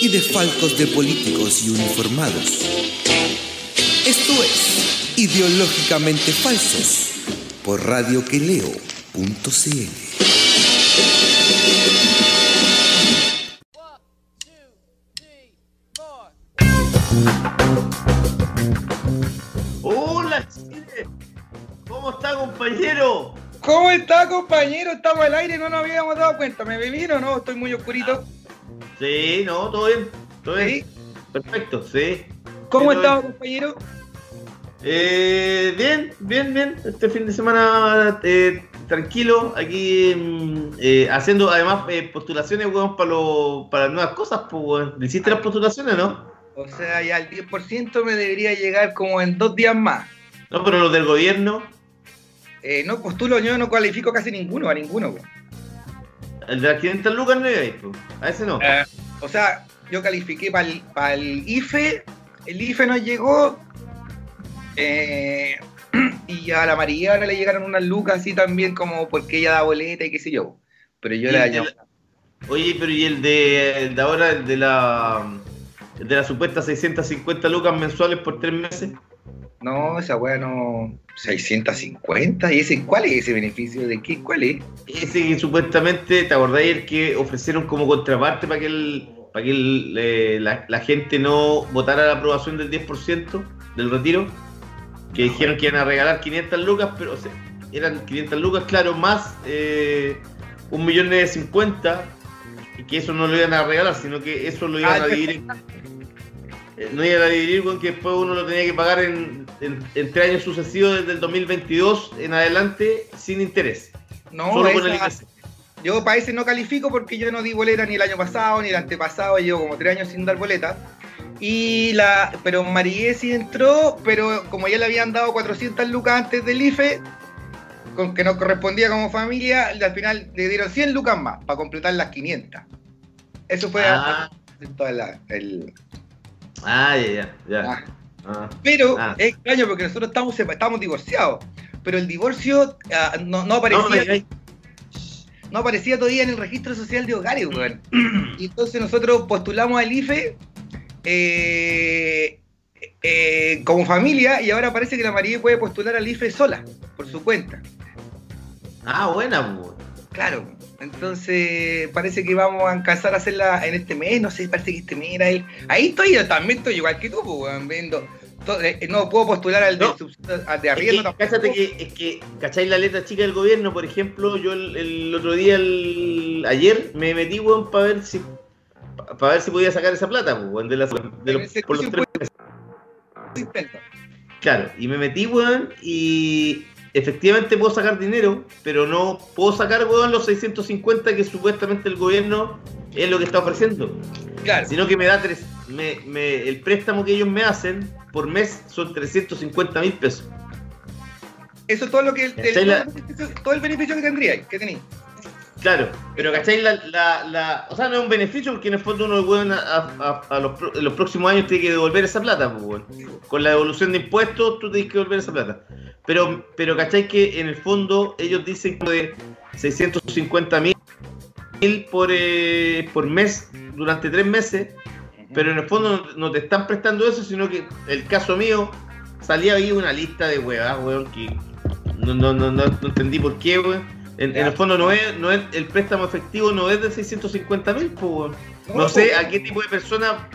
y desfalcos de políticos y uniformados. Esto es Ideológicamente Falsos por radioqueleo.cl. Hola Chile, ¿cómo está compañero? ¿Cómo está, compañero? Estamos al aire, no nos habíamos dado cuenta. ¿Me bebieron o no? Estoy muy oscurito. Sí, no, todo bien, todo bien. Perfecto, sí. ¿Cómo bien. compañero? Eh, bien, bien, bien. Este fin de semana eh, tranquilo, aquí mm, eh, haciendo además eh, postulaciones, weón, para, lo- para nuevas cosas, pues, weón. ¿Le ¿Hiciste las postulaciones, no? O sea, ya el 10% me debería llegar como en dos días más. No, pero los del gobierno, Eh, no postulo, yo no cualifico casi ninguno, a ninguno. weón. El de las 500 lucas no iba ahí, pues. A ese no. Eh, o sea, yo califiqué para el IFE, el IFE nos llegó, eh, y a la María ahora le llegaron unas lucas así también como porque ella da boleta y qué sé yo. Pero yo le la- Oye, pero ¿y el de, el de ahora, el de la, el de la supuesta 650 lucas mensuales por tres meses? No, esa weá no. 650. ¿Y ese cuál es ese beneficio? ¿De qué? ¿Cuál es? Ese que supuestamente, ¿te acordáis el que ofrecieron como contraparte para que, el, para que el, eh, la, la gente no votara la aprobación del 10% del retiro? Que dijeron que iban a regalar 500 lucas, pero o sea, eran 500 lucas, claro, más eh, un millón de 50, y que eso no lo iban a regalar, sino que eso lo iban Ah, a dividir en- eh, no iban a dividir con que después uno lo tenía que pagar en, en, en tres años sucesivos desde el 2022 en adelante sin interés. No, solo con el esa- yo para ese no califico porque yo no di boleta ni el año pasado ni el antepasado. Llevo como tres años sin dar boleta. Y la, pero Marie sí entró, pero como ya le habían dado 400 lucas antes del IFE, con que nos correspondía como familia, al final le dieron 100 lucas más para completar las 500. Eso fue Ah. el, Ah, ya, ya. ya. ah. Ah. Pero Ah. es extraño porque nosotros estamos, estamos divorciados. Pero el divorcio no, no aparecía, No, aparecía todavía en el registro social de hogares, weón. Y entonces nosotros postulamos al IFE eh, eh, como familia y ahora parece que la María puede postular al IFE sola, por su cuenta. ah, buena, pues. Claro. Entonces parece que vamos a alcanzar a hacerla en este mes, no sé, parece que este mes era el... Ahí estoy, yo también estoy igual que tú, pues, weón, viendo... to- eh, No puedo postular al, No. de, al de Es que, cáchate que, es que, ¿cacháis la letra chica del gobierno? Por ejemplo, yo el, el otro día, el, ayer, me metí, weón, para ver si para ver si podía sacar esa plata, pues, weón, de las, de los- por los tres meses. Claro, y me metí, weón, y efectivamente puedo sacar dinero, pero no puedo sacar, weón, los 650 que supuestamente el gobierno es lo que está ofreciendo. Claro. sino que me da tres, me, me- el préstamo que ellos me hacen por mes son 350 mil pesos. Eso es todo lo que el, el- ¿Cachai todo, la- el beneficio, todo el beneficio que tendría, que tenéis. Claro, pero ¿cachai? La, la, la- o sea, no es un beneficio porque en el fondo uno a, a- los, los próximos años tiene que devolver esa plata, pues. Con la devolución de impuestos tú tienes que devolver esa plata. Pero, pero ¿cachai? Que en el fondo ellos dicen que de 650 mil por, eh, por mes durante tres meses Pero en el fondo no, te están prestando eso, sino que el caso mío salía ahí una lista de huevas, weón, que no, no, no, no entendí por qué, weón. En, en el fondo no es, no es, el préstamo efectivo no es de 650 mil, pues. No sé a qué tipo de persona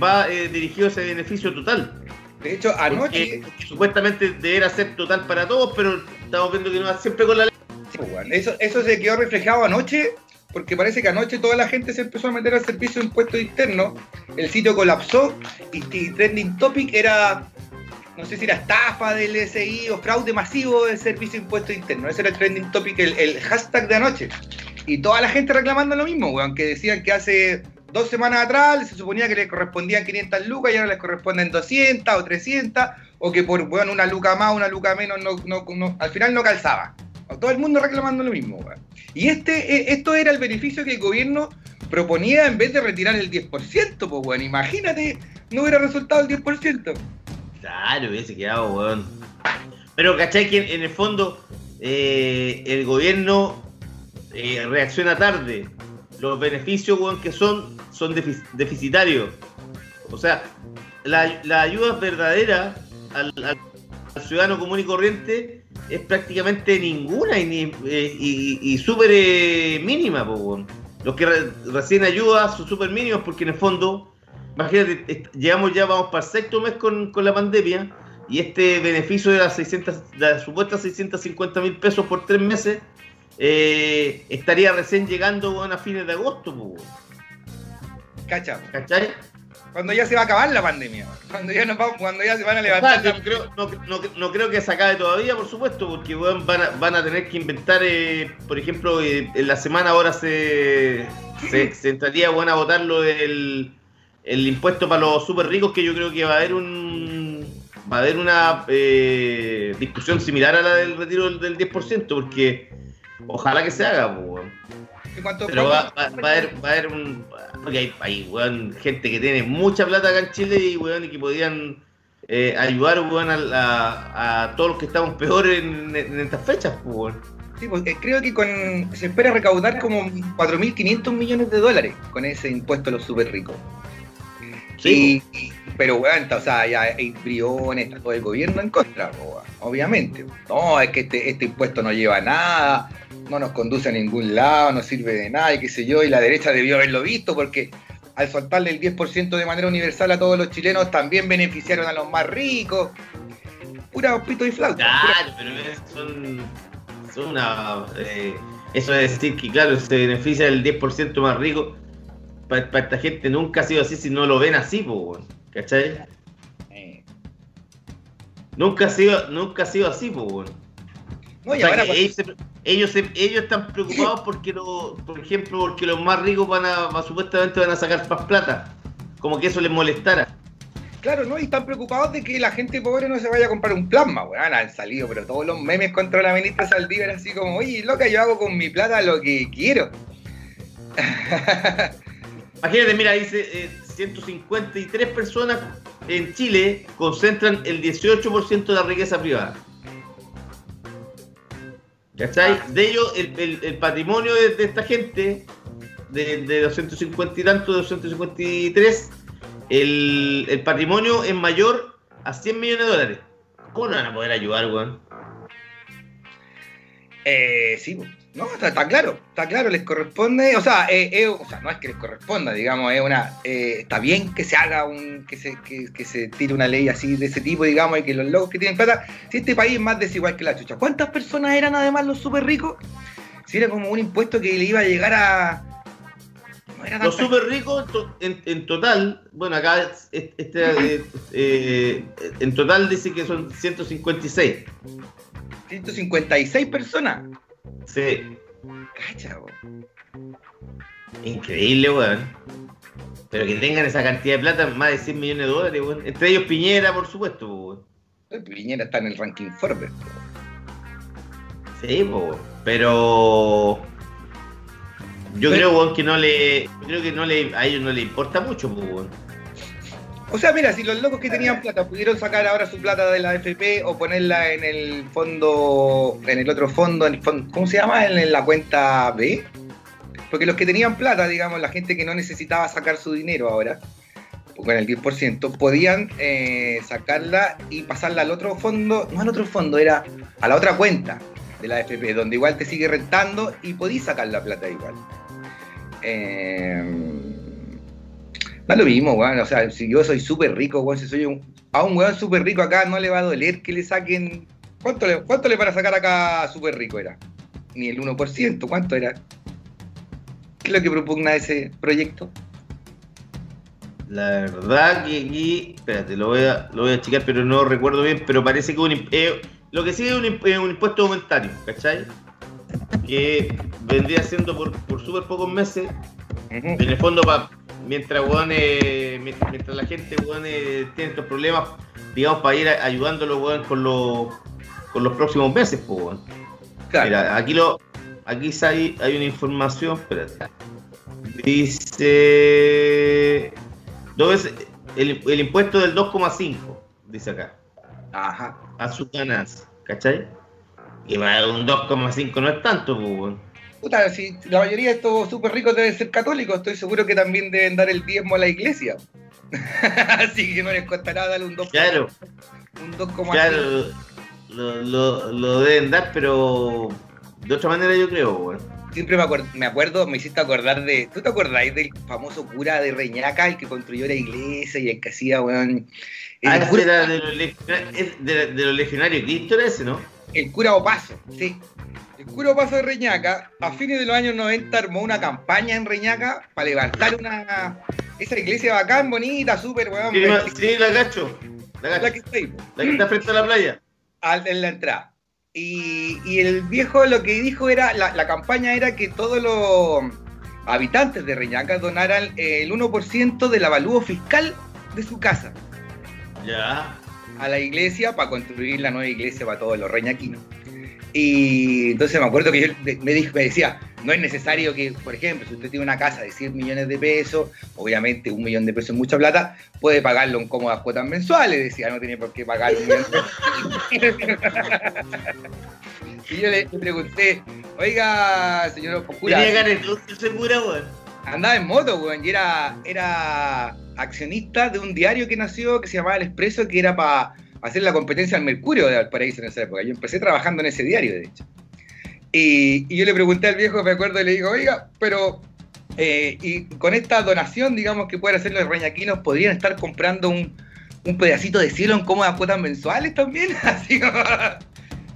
va eh, dirigido ese beneficio total. De hecho, anoche, Porque supuestamente debería ser total para todos, pero estamos viendo que no va siempre con la ley. Sí. Eso, eso se quedó reflejado anoche, porque parece que anoche toda la gente se empezó a meter al servicio de impuestos internos. El sitio colapsó y, y trending topic era, no sé si era estafa del SI o fraude masivo del servicio de impuestos internos. Ese era el trending topic, el, hashtag de anoche. Y toda la gente reclamando lo mismo, weón, que decían que hace dos semanas atrás se suponía que les correspondían 500 lucas y ahora les corresponden 200 o 300, o que por bueno, una luca más, una luca menos, no, no, no, al final no calzaba. Todo el mundo reclamando lo mismo. weón. Y este, eh, esto era el beneficio que el gobierno proponía en vez de retirar el 10%, pues bueno, imagínate, no hubiera resultado el 10%. Claro, hubiese quedado, weón. Pero, ¿cachai? Que en, el fondo eh, el gobierno eh, reacciona tarde. Los beneficios, weón, que son, son defi- deficitarios. O sea, la, la ayuda verdadera al, ciudadano común y corriente es prácticamente ninguna y, ni- eh, y, y súper eh, mínima, weón. Los que re- reciben ayuda son súper mínimos porque en el fondo Imagínate, llegamos ya, vamos para el sexto mes con, con la pandemia y este beneficio de las 600, de las supuestas 650 mil pesos por tres meses eh, estaría recién llegando a fines de agosto, weón. Cacha, ¿cachai? cuando ya se va a acabar la pandemia, cuando ya, nos vamos, cuando ya se van a O sea, levantar. la- no, creo, no, no- no creo que se acabe todavía, por supuesto, porque van, a, van a tener que inventar, eh, por ejemplo, eh, en la semana ahora se, se, se entraría weón, a votar lo del el impuesto para los súper ricos, que yo creo que va a haber un va a haber una eh, discusión similar a la del retiro del, del 10%, porque ojalá que se haga, pues, weón. ¿Y cuánto- Pero va, cuánto- va- va a haber, va a haber un. Porque hay, hay weón, gente que tiene mucha plata acá en Chile y, weón, y que podían eh, ayudar weón, a, a- a todos los que estamos peor en, en estas fechas, pues. Sí, pues, eh, creo que con, se espera recaudar como 4.500 millones de dólares con ese impuesto a los súper ricos. Sí, Y- y- pero, weón, o sea, ya hay briones, está todo el gobierno en contra, weón, obviamente. No, es que este, este impuesto no lleva a nada, no nos conduce a ningún lado, no sirve de nada, y qué sé yo, y la derecha debió haberlo visto porque al soltarle el 10% de manera universal a todos los chilenos también beneficiaron a los más ricos. Pura pito y flauta. pura- Claro, pero es- son, son una. eh, eso de decir que, claro, se beneficia el 10% más rico. Para, esta gente nunca ha sido así si no lo ven así, pues, weón. ¿Cachai? Eh, Nunca ha sido, nunca ha sido así, pues, weón. No, O y sea, ahora que ellos, se- ellos, se- ellos están preocupados porque, lo, por ejemplo, porque los más ricos van a, va- supuestamente van a sacar más plata. Como que eso les molestara. Claro, ¿no? Y están preocupados de que la gente pobre no se vaya a comprar un plasma, weón. Han salido, pero todos los memes contra la ministra Saldívar así como, oye, loca, yo hago con mi plata lo que quiero. Imagínate, mira, dice eh, 153 personas en Chile concentran el 18% de la riqueza privada. ¿Cachai? De ellos, el, el- el patrimonio de, de esta gente, de, de 250 y tanto, de 253, el, el patrimonio es mayor a 100 millones de dólares. ¿Cómo no van a poder ayudar, weón? Eh, sí, no, está, está claro, está claro, les corresponde, o sea, eh, eh, o sea, no es que les corresponda, digamos, es una, eh, está bien que se haga un, que se, que, que se tire una ley así de ese tipo, digamos, y que los locos que tienen plata, si este país es más desigual que la chucha, ¿cuántas personas eran además los súper ricos? Si era como un impuesto que le iba a llegar a... No era Los súper ricos en, en total, bueno, acá es- es- este, en total dice que son 156. 156 personas. Sí, Cacha, increíble, weón. Pero que tengan esa cantidad de plata, más de 100 millones de dólares, weón. Entre ellos Piñera, por supuesto, weón. Piñera está en el ranking Forbes. bo. Sí, weón. pero yo Pero- creo, weón, que no le, yo creo que no le, a ellos no le importa mucho, weón. O sea, mira, si los locos que tenían plata pudieron sacar ahora su plata de la AFP o ponerla en el fondo, en el otro fondo, en el fondo ¿cómo se llama? En la cuenta B. Porque los que tenían plata, digamos, la gente que no necesitaba sacar su dinero ahora, con el 10%, podían eh, sacarla y pasarla al otro fondo, no al otro fondo, era a la otra cuenta de la AFP, donde igual te sigue rentando y podís sacar la plata igual. Eh, Da lo mismo, weón. O sea, si yo soy súper rico, weón, si soy un, a un weón súper rico acá no le va a doler que le saquen. ¿Cuánto le, cuánto le van a sacar acá súper rico era? Ni el 1%, ¿cuánto era? ¿Qué es lo que propugna ese proyecto? La verdad que aquí, espérate, lo voy a, lo voy a checar, pero no recuerdo bien, pero parece que un, eh, lo que sí es un, imp- eh, un impuesto momentario, ¿cachai? Que vendría siendo por, por súper pocos meses, en el fondo para mientras, weón, eh, mientras, mientras la gente, weón, eh, tiene estos problemas, digamos, para ir a- ayudándolo, weón, con los, con los próximos meses, pues, weón. Claro. Mira, aquí lo, aquí hay, hay una información, espérate. Dice dos veces el, el impuesto del 2,5, dice acá, Ajá. a sus ganancias, ¿cachai? Y va, un 2,5 no es tanto, pues, weón. Puta, si la mayoría de estos súper ricos deben ser católicos, estoy seguro que también deben dar el diezmo a la iglesia. Así que no les costará darle un 2, Claro, un 2,5. claro, lo, lo, lo deben dar, pero de otra manera yo creo, weón. Siempre me, acuer- me acuerdo, me hiciste acordar de. ¿Tú te acordáis del famoso cura de Reñaca, el que construyó la iglesia y el que hacía, weón? El, Ah, ese cura, era de los, de, de los legionarios Cristo ese, ¿no? el cura Opaso, sí. El cura Opaso de Reñaca, a fines de los años 90, armó una campaña en Reñaca para levantar una. Esa iglesia bacán, bonita, súper, weón. Sí, la cacho, la que está ahí, la que está frente a la playa. al- en la entrada. Y, y el viejo lo que dijo era, la, la campaña era que todos los habitantes de Reñaca donaran el 1% del avalúo fiscal de su casa Ya. a la iglesia para construir la nueva iglesia para todos los reñaquinos. Y entonces me acuerdo que yo me, dijo, me decía, no es necesario que, por ejemplo, si usted tiene una casa de 100 millones de pesos, obviamente un millón de pesos es mucha plata, puede pagarlo en cómodas cuotas mensuales, decía, no tiene por qué pagar un millón de pesos. y yo le, pregunté, oiga, señor cura, Tenía ganas de segura, weón. andaba en moto, weón, y era, era accionista de un diario que nació que se llamaba El Expreso, que era para hacer la competencia al Mercurio de Valparaíso en esa época. Yo empecé trabajando en ese diario, de hecho. Y, yo le pregunté al viejo, me acuerdo, y le digo, oiga, pero eh, y con esta donación, digamos, que pueden hacer los reñaquinos, ¿podrían estar comprando un, un pedacito de cielo en cómodas cuotas mensuales también? Así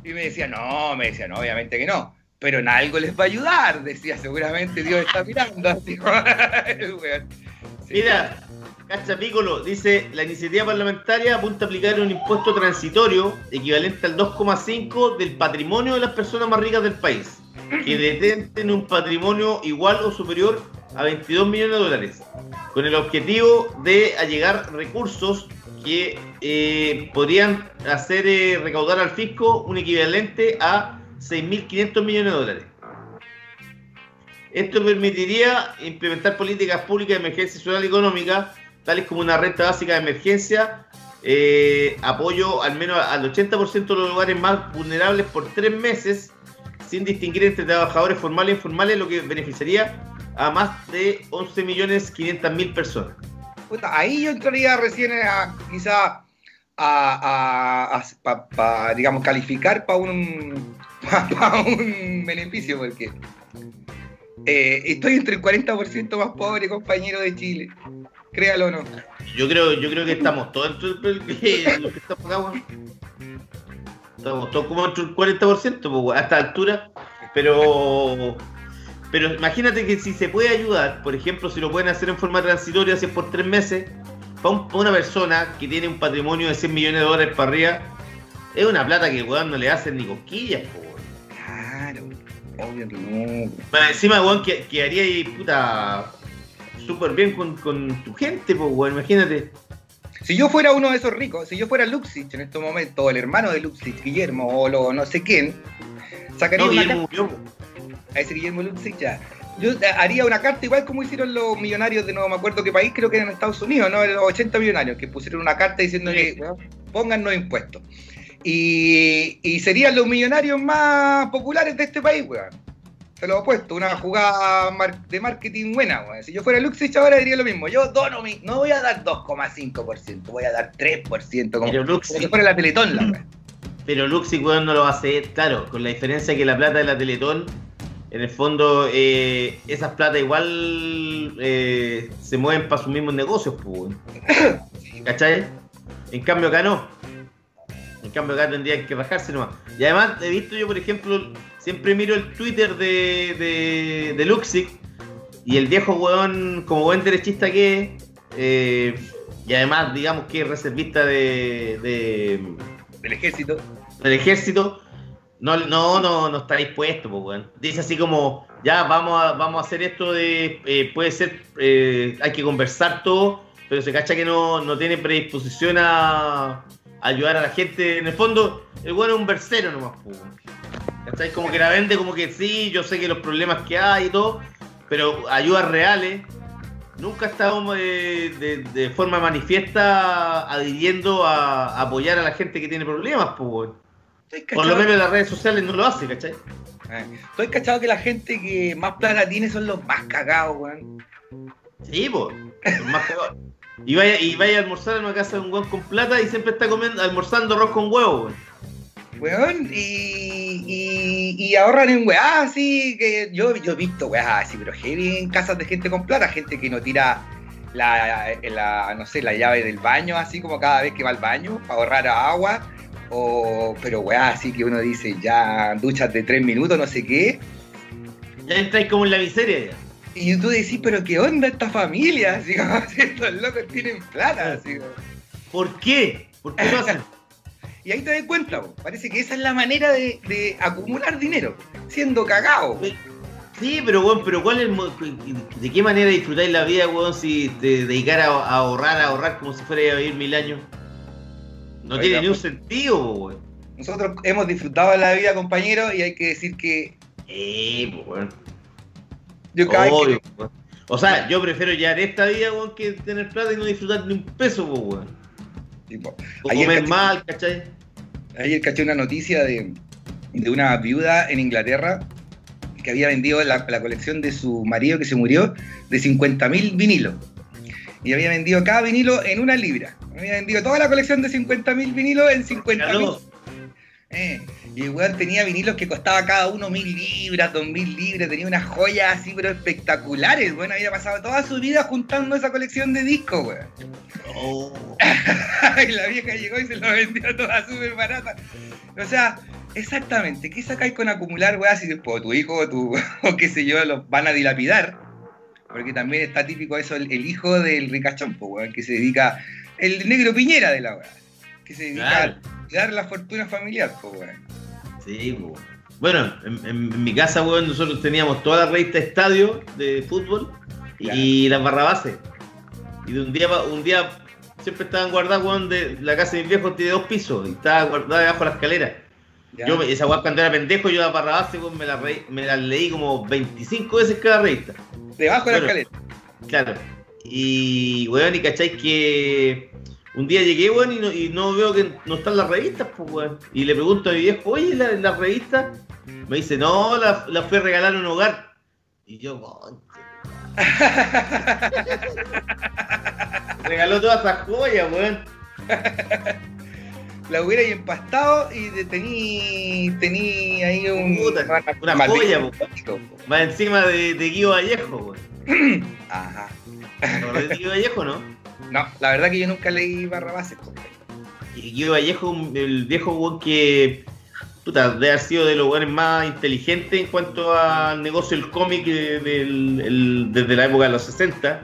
Y me decía, no, me decía, no, obviamente que no. Pero en algo les va a ayudar, decía, seguramente Dios está mirando. Así. Mira, Cacha Piccolo dice, la iniciativa parlamentaria apunta a aplicar un impuesto transitorio equivalente al 2,5 del patrimonio de las personas más ricas del país, que detenten un patrimonio igual o superior a 22 millones de dólares, con el objetivo de allegar recursos que eh, podrían hacer eh, recaudar al fisco un equivalente a 6.500 millones de dólares. Esto permitiría implementar políticas públicas de emergencia social y económica, tales como una renta básica de emergencia, eh, apoyo al menos al 80% de los lugares más vulnerables por tres meses, sin distinguir entre trabajadores formales e informales, lo que beneficiaría a más de 11.500.000 personas. Ahí yo entraría recién a quizá a, digamos, calificar para un, pa un beneficio, porque eh, estoy entre el 40% más pobre, compañero de Chile. Créalo o no. Yo creo, yo creo que estamos todos entre el- los que estamos acá, weón. Estamos todos como entre el 40%, pues, a esta altura. Pero, pero imagínate que si se puede ayudar, por ejemplo, si lo pueden hacer en forma transitoria, si es por tres meses, para una persona que tiene un patrimonio de 100 millones de dólares para arriba, es una plata que weón no le hacen ni cosquillas, po, weón. Claro, obvio que no. Para encima, weón, que, quedaría ahí, puta, súper bien con, con tu gente, pues, imagínate. Si yo fuera uno de esos ricos, si yo fuera Luxich en estos momentos, o el hermano de Luxich, Guillermo, o lo no sé quién, sacaría No, una Guillermo po. a ese Guillermo Luxich ya. Yo eh, haría una carta igual como hicieron los millonarios de no me acuerdo qué país, creo que en Estados Unidos, ¿no? Los 80 millonarios, que pusieron una carta diciendo que weón, póngannos impuestos. Y, y serían los millonarios más populares de este país, weón. Se lo he puesto, una jugada de marketing buena, weón. Si yo fuera Luxich ahora diría lo mismo. Yo dono mi, no voy a dar 2,5%, voy a dar 3%, como, Pero como Luxich- que fuera la Teletón, la weón. Pero Luxi, weón, no lo va a hacer, claro, con la diferencia que la plata de la Teletón, en el fondo, eh, esas plata igual eh, se mueven para sus mismos negocios, pues. ¿Cachai? En cambio acá no. En cambio acá tendrían que bajarse nomás. Y además he visto yo, por ejemplo, siempre miro el Twitter de, de, de Luxic y el viejo weón, como buen derechista que es, eh, y además digamos que es reservista de, de, Del ejército. del ejército, No, no, no, no está dispuesto, pues, weón. Dice así como, ya, vamos a, vamos a hacer esto de, eh, puede ser, eh, hay que conversar todo, pero se cacha que no, no tiene predisposición a, ayudar a la gente. En el fondo, el bueno es un versero nomás. ¿Cachai? Como que la vende como que sí, yo sé que los problemas que hay y todo, pero ayudas reales. Nunca ha estado eh, de, de forma manifiesta adhiriendo a, apoyar a la gente que tiene problemas, pues, Por lo menos en las redes sociales no lo hace, ¿cachai? Estoy cachado que la gente que más plata tiene son los más cagados, weón. Sí, pues. Más cagado. Y vaya, y vaya a almorzar en una casa de un weón con plata y siempre está comiendo, almorzando arroz con huevo, weón. Weón, y, y, y ahorran en weá, así que yo, yo he visto weá así, pero heavy en casas de gente con plata, gente que no tira la, la, no sé, la llave del baño, así como cada vez que va al baño, para ahorrar agua, o, pero weá, así que uno dice, ya, duchas de tres minutos, no sé qué, Ya entráis como en la miseria ya. Y tú decís, pero qué onda esta familia, así como, estos locos tienen plata, así como. ¿Por qué? ¿Por qué lo hacen? Y ahí te das cuenta, po. parece que esa es la manera de, de acumular dinero, siendo cagado. Sí, pero weón, pero ¿cuál es el ¿De qué manera disfrutáis la vida, weón, si te dedicara a, a ahorrar, a ahorrar como si fuera a vivir mil años? No Oiga, tiene ni un pues. sentido, weón. Nosotros hemos disfrutado de la vida, compañeros, y hay que decir que Eh, pues, weón. Yo cada vez Obvio, que... O sea, yo prefiero llevar esta vida, weón, que tener plata y no disfrutar ni un peso, weón. tipo, O Ayer comer caché- mal, ¿cachai? ayer caché una noticia de, de una viuda en Inglaterra que había vendido la, la colección de su marido que se murió de 50.000 vinilos. Y había vendido cada vinilo en una libra. Había vendido toda la colección de 50.000 vinilos en 50.000 Caló. Eh, y el weón tenía vinilos que costaba cada uno mil libras, dos mil libras, tenía unas joyas así, pero espectaculares. Bueno, había pasado toda su vida juntando esa colección de discos, weón. Oh. y la vieja llegó y se lo vendió toda súper barata. O sea, exactamente, ¿qué sacáis con acumular, weón? Si después tu hijo o tu, o qué sé yo, los van a dilapidar. Porque también está típico eso, el, el hijo del ricachón, weón, que se dedica, el negro piñera de la weón, que se dedica Claro. a cuidar la fortuna familiar, weón. Sí. Bueno, en, en mi casa, weón, nosotros teníamos toda la revista Estadio de fútbol y las barrabases. Y de un día, un día siempre estaban guardadas, weón, de la casa de mis viejos tiene dos pisos y estaba guardada debajo de la escalera. ¿ya? Yo, esa weón, cuando era pendejo, yo las barrabases, weón, me re- me las leí como 25 veces cada revista. Debajo de la bueno. escalera. Claro. Y, weón, y cacháis que un día llegué, weón, y no, y no veo que no están las revistas, pues, weón. Y le pregunto a mi viejo, oye, ¿la- ¿las revistas? Me dice, no, las la fui a regalar a un hogar. Y yo. Regaló todas esas joyas, weón. La hubiera ahí empastado y tení, tení ahí un, Puta, una joya, po. Más encima de, de Guido Vallejo, weón. Ajá. ¿No de Guido Vallejo, no? No, la verdad que yo nunca leí Barrabases. Y Guido Vallejo, el viejo weón que puta, debe haber sido de los weones más inteligentes en cuanto al negocio del cómic desde la época de los 60.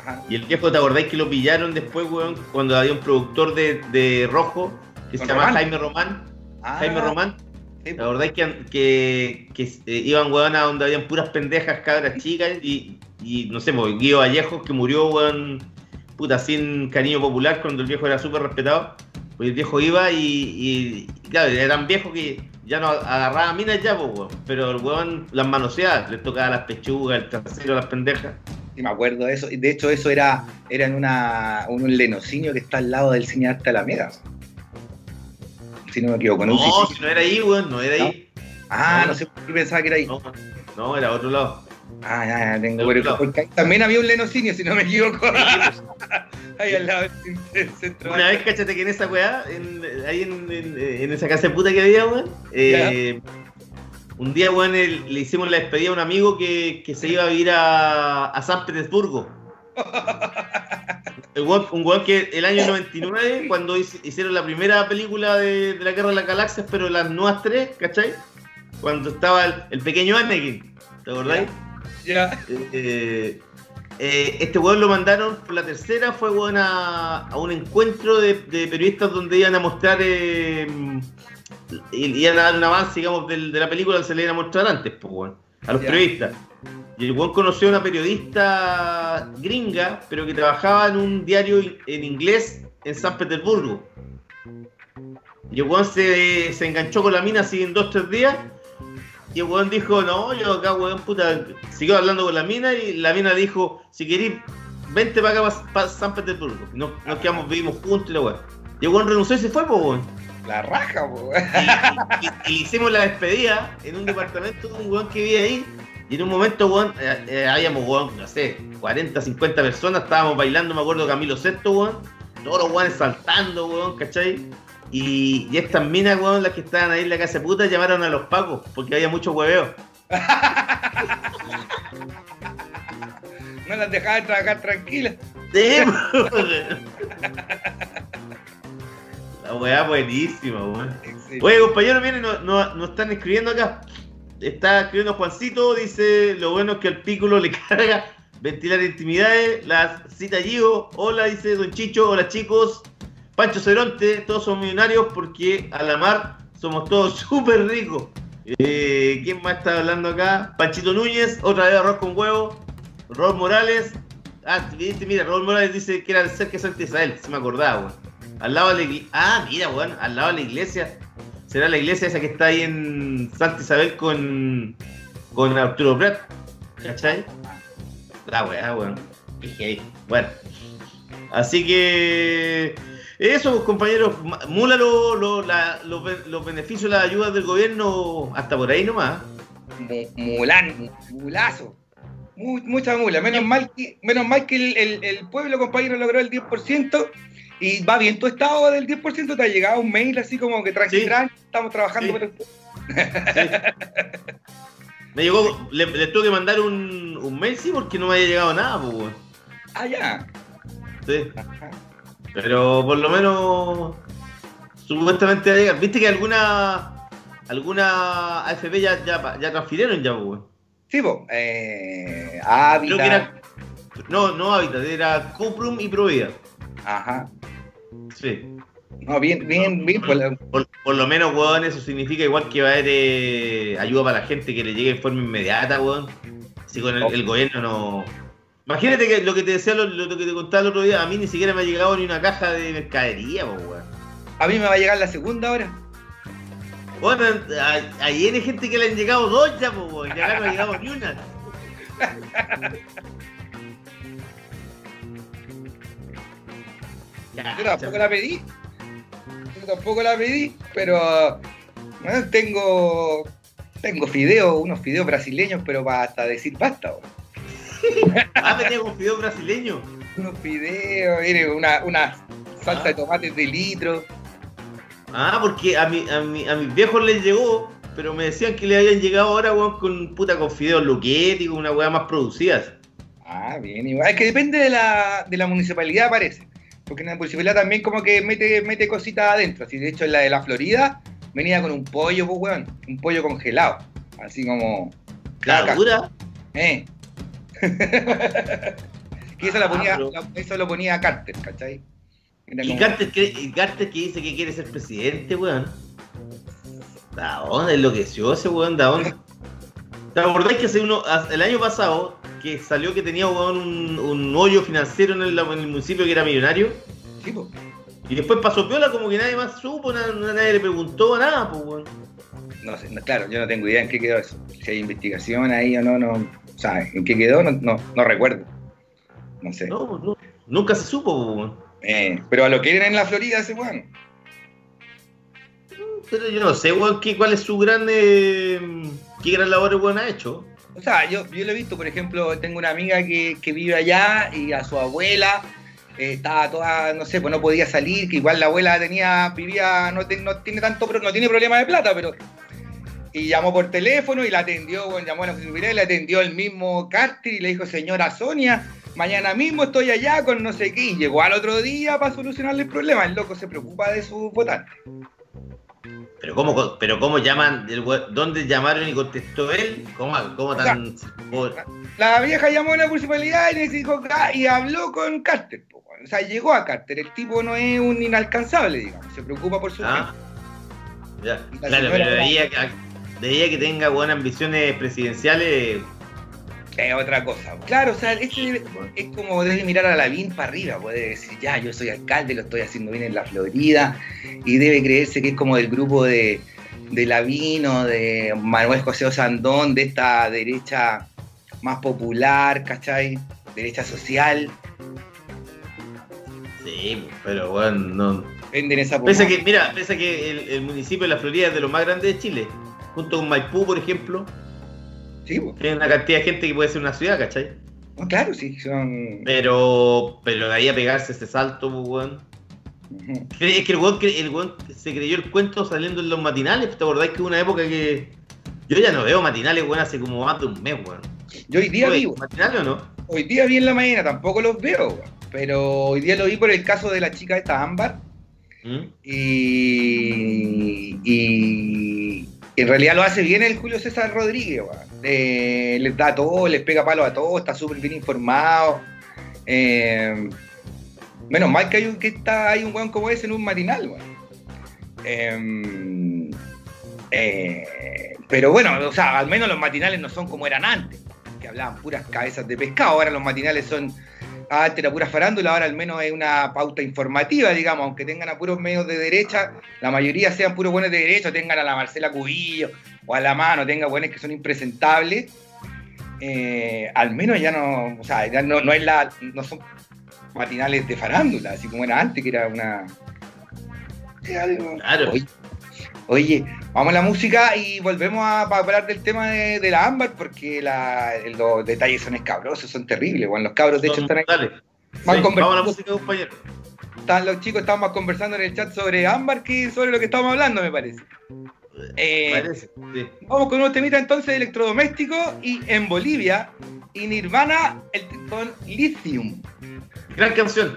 Ajá. Y el viejo, ¿te acordáis que lo pillaron después, weón? Cuando había un productor de, Rojo que se ¿Con llama Román? Jaime Román. Ah, Jaime Román. sí, ¿Te po. acordáis que, que, que, eh, iban, weón, a donde habían puras pendejas, cabras chicas? Y, y no sé, pues, Guido Vallejo que murió, weón, puta, sin cariño popular cuando el viejo era súper respetado. Pues el viejo iba y, y, claro, eran viejos que ya no agarraban minas ya, pues, weón. Pero el weón las manoseaba, les tocaba las pechugas, el trasero, las pendejas. Sí, me acuerdo de eso. Y De hecho, eso era, era en una, un lenocinio que está al lado del cine Arte Alameda. Si no me equivoco, ¿no? No, si no era ahí, weón, no era ahí. Ah, no. no sé por qué pensaba que era ahí. No, no, era otro lado. Ah, ya, ya, tengo. Pero- porque ahí también había un lenocinio, si no me equivoco. Pues, ahí al lado del centro. Una vez, cáchate que en esa weá, en, ahí en, en- en esa casa de puta que había, weón, eh, un día, weón, le hicimos la despedida a un amigo que, que se iba a vivir a, a San Petersburgo. El weón- un weón que el año 99, cuando hic- hicieron la primera película de, de la Guerra de las Galaxias, pero las nuevas tres, ¿cachai? Cuando estaba el, el pequeño Anakin, ¿te acordáis? Ya. Eh, eh, este weón lo mandaron por la tercera, fue weón a, a un encuentro de, de periodistas donde iban a mostrar eh, iban a dar un avance, digamos, de la película que se le iban a mostrar antes, pues, weón, a los Ya. periodistas. Y el weón conoció a una periodista gringa, pero que trabajaba en un diario en inglés en San Petersburgo. Y el weón se, se enganchó con la mina así en dos, tres días. Y el weón dijo, no, yo acá, weón, puta, siguió hablando con la mina y la mina dijo, si querís, vente para acá, para San Petersburgo. Nos, nos quedamos, vivimos juntos y la weón. Y el weón renunció y se fue, pues, weón. La raja, po. Y, y- y le hicimos la despedida en un departamento de un weón que vivía ahí. Y en un momento, weón, eh, eh, habíamos, weón, no sé, 40, 50 personas, estábamos bailando, me acuerdo, Camilo Sexto, weón. Todos los weones saltando, weón, ¿cachai? Y, y estas minas, weón, las que estaban ahí en la casa puta, llamaron a los pacos, porque había mucho hueveo. No las dejaban trabajar tranquilas. Sí. La weá buenísima, weón. Oye, compañero, miren, nos no, nos están escribiendo acá. Está escribiendo Juancito, dice, lo bueno es que al pículo le carga ventilar intimidades, la cita Gio, hola, dice Don Chicho, hola chicos, Pancho Ceronte, todos son millonarios porque a la mar somos todos súper ricos. Eh, ¿Quién más está hablando acá? Panchito Núñez, otra vez arroz con huevo, Rol Morales, ah, mira, Rol Morales dice que era cerca de Santa Isabel, se me acordaba, weón. Al lado de la iglesia, ah, mira, weón, al lado de la iglesia será la iglesia esa que está ahí en Santa Isabel con, con Arturo Prat. ¿Cachai? La weá, weón. Bueno. Así que. Eso, compañeros. Mula lo- lo- la- los, be- los beneficios, las ayudas del gobierno hasta por ahí nomás. Mu- Mulán, mulazo. Mu- mucha mula. Menos mal que, menos mal que el, el- el pueblo, compañero, logró el 10%. Y va bien tu estado del 10%. Te ha llegado un mail así como que tranqui, Sí. tranqui, estamos trabajando. Sí. pero- Me llegó, le, le tuve que mandar un, un mail, sí, porque no me había llegado nada, pues. Ah, ya. Sí. Pero por lo menos supuestamente. ¿Viste que alguna alguna AFP ya, ya, ya transfirieron ya, pues, weón? Sí, po. Eh, Creo Hábitat. que era. No, no Habitat, era Cuprum y Provida. Ajá. Sí. No, bien, bien, bien. pues, la- Por, por lo menos, weón, eso significa igual que va a haber eh, ayuda para la gente que le llegue en forma inmediata, weón. Si con el, el gobierno no. Imagínate que lo que te decía, lo, lo que te contaba el otro día, a mí ni siquiera me ha llegado ni una caja de mercadería, pues, weón. A mí me va a llegar la segunda hora. Bueno, a- ahí hay gente que le han llegado dos ya, pues, weón. Ya acá no ha llegado ni una. Yo tampoco la pedí. Yo tampoco la pedí, pero bueno, tengo tengo fideos, unos fideos brasileños, pero para hasta decir basta. bo. Ah, venía con fideo brasileño. Unos fideos, mire, una, una salsa de tomates de litro. Ah, porque a, mi, a, mi, a mis viejos les llegó, pero me decían que le habían llegado ahora, weón, con puta con fideos luquetti, con una weá más producidas. Ah, bien, igual. Es que depende de la, de la municipalidad, parece. Porque en la municipalidad también como que mete, mete cositas adentro. Así, de hecho, en la de la Florida venía con un pollo, pues, weón. Un pollo congelado. Así como... La dura. Eh. Que eso, la Ah, ponía, pero- la- eso lo ponía Carter, ¿cachai? Era Y como- Carter, que, y Carter que dice que quiere ser presidente, weón. ¿Da dónde enloqueció ese weón? ¿Da dónde? ¿Te acordás que hace uno, el año pasado que salió que tenía weón, un, un hoyo financiero en el, en el municipio que era millonario? Sí, po. Y después pasó piola como que nadie más supo, na- na- nadie le preguntó nada, pues weón. No sé, no, claro, yo no tengo idea en qué quedó eso. Si hay investigación ahí o no, no. O sea, en qué quedó, no, no, no recuerdo. No sé. No, no, nunca se supo. Eh, pero a lo que era en la Florida ese weón. Pero yo no sé, weón, qué, cuál es su gran. eh, qué gran labor el weón ha hecho. O sea, yo, yo lo he visto, por ejemplo, tengo una amiga que, que vive allá y a su abuela eh, estaba toda, no sé, pues no podía salir, que igual la abuela tenía, vivía, no, te- no tiene tanto, no tiene problema de plata, pero y llamó por teléfono y la atendió, bueno, llamó a la y la atendió el mismo Carter y le dijo, señora Sonia, mañana mismo estoy allá con no sé qué, y llegó al otro día para solucionarle el problema. El loco se preocupa de sus votantes. Pero cómo, pero cómo llaman, el ¿dónde llamaron y contestó él? ¿Cómo, cómo tan. La vieja llamó a la municipalidad y le dijo "Ah", y habló con Carter. O sea, llegó a Carter. El tipo no es un inalcanzable, digamos. Se preocupa por su ah, Ya. Claro, pero de ahí a que tenga buenas ambiciones presidenciales. Es otra cosa. Claro, o sea, este es como debe mirar a Lavín para arriba, puede decir, ya, yo soy alcalde, lo estoy haciendo bien en la Florida, y debe creerse que es como del grupo de, de Lavín o de Manuel José Osandón, de esta derecha más popular, ¿cachai? Derecha social, Sí, pero bueno, no. venden esa Pese que, mira, pese que el, el municipio de la Florida es de los más grandes de Chile, junto con Maipú, por ejemplo, Sí, pues, tiene una cantidad de gente que puede ser una ciudad, ¿cachai? no, claro, sí, son... Pero, pero de ahí a pegarse ese salto, pues, weón. Es que el weón, cre- el weón se creyó el cuento saliendo en los matinales. ¿Te acordás que hubo una época que yo ya no veo matinales, weón, hace como más de un mes, weón? Yo hoy día ¿Tú ves vivo. ¿Matinales o no? Hoy día vi en la mañana, tampoco los veo, weón. pero hoy día lo vi por el caso de la chica esta Ámbar ¿Mm? y, y en realidad lo hace bien el Julio César Rodríguez. Eh, les da todo, les pega palo a todo, está súper bien informado. Eh, menos mal que hay un, que está, hay un weón como ese en un matinal, weón. Eh, eh, pero bueno, o sea, al menos los matinales no son como eran antes, que hablaban puras cabezas de pescado. Ahora los matinales son, antes era pura farándula, ahora al menos es una pauta informativa, digamos, aunque tengan a puros medios de derecha, la mayoría sean puros buenos de derecha, tengan a la Marcela Cubillo o a la mano, tengan buenos que son impresentables. eh, al menos ya no, o sea, ya no, no es la, no son matinales de farándula, así como era antes, que era una. era algo- Claro. Oye, vamos a la música y volvemos a, hablar del tema de, de la ámbar, porque la- los detalles son escabrosos, son terribles. Bueno, los cabros, de hecho, están ahí. brutales. Van Sí, conversando. vamos a la música, compañero. están- los chicos estábamos conversando en el chat sobre ámbar, que sobre lo que estábamos hablando, me parece. Eh, Parece, sí. Vamos con unos temitas entonces de electrodoméstico y en Bolivia y Nirvana el con Lithium. Gran canción.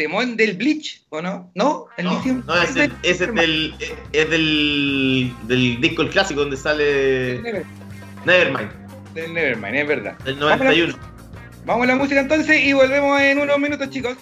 Temón del Bleach, ¿o no? ¿No? El No, Lithium. no, es, el- ese es del, es del, del disco el clásico donde sale Never- Nevermind, del Nevermind, es verdad. del 91. Vamos a la música entonces y volvemos en unos minutos, chicos.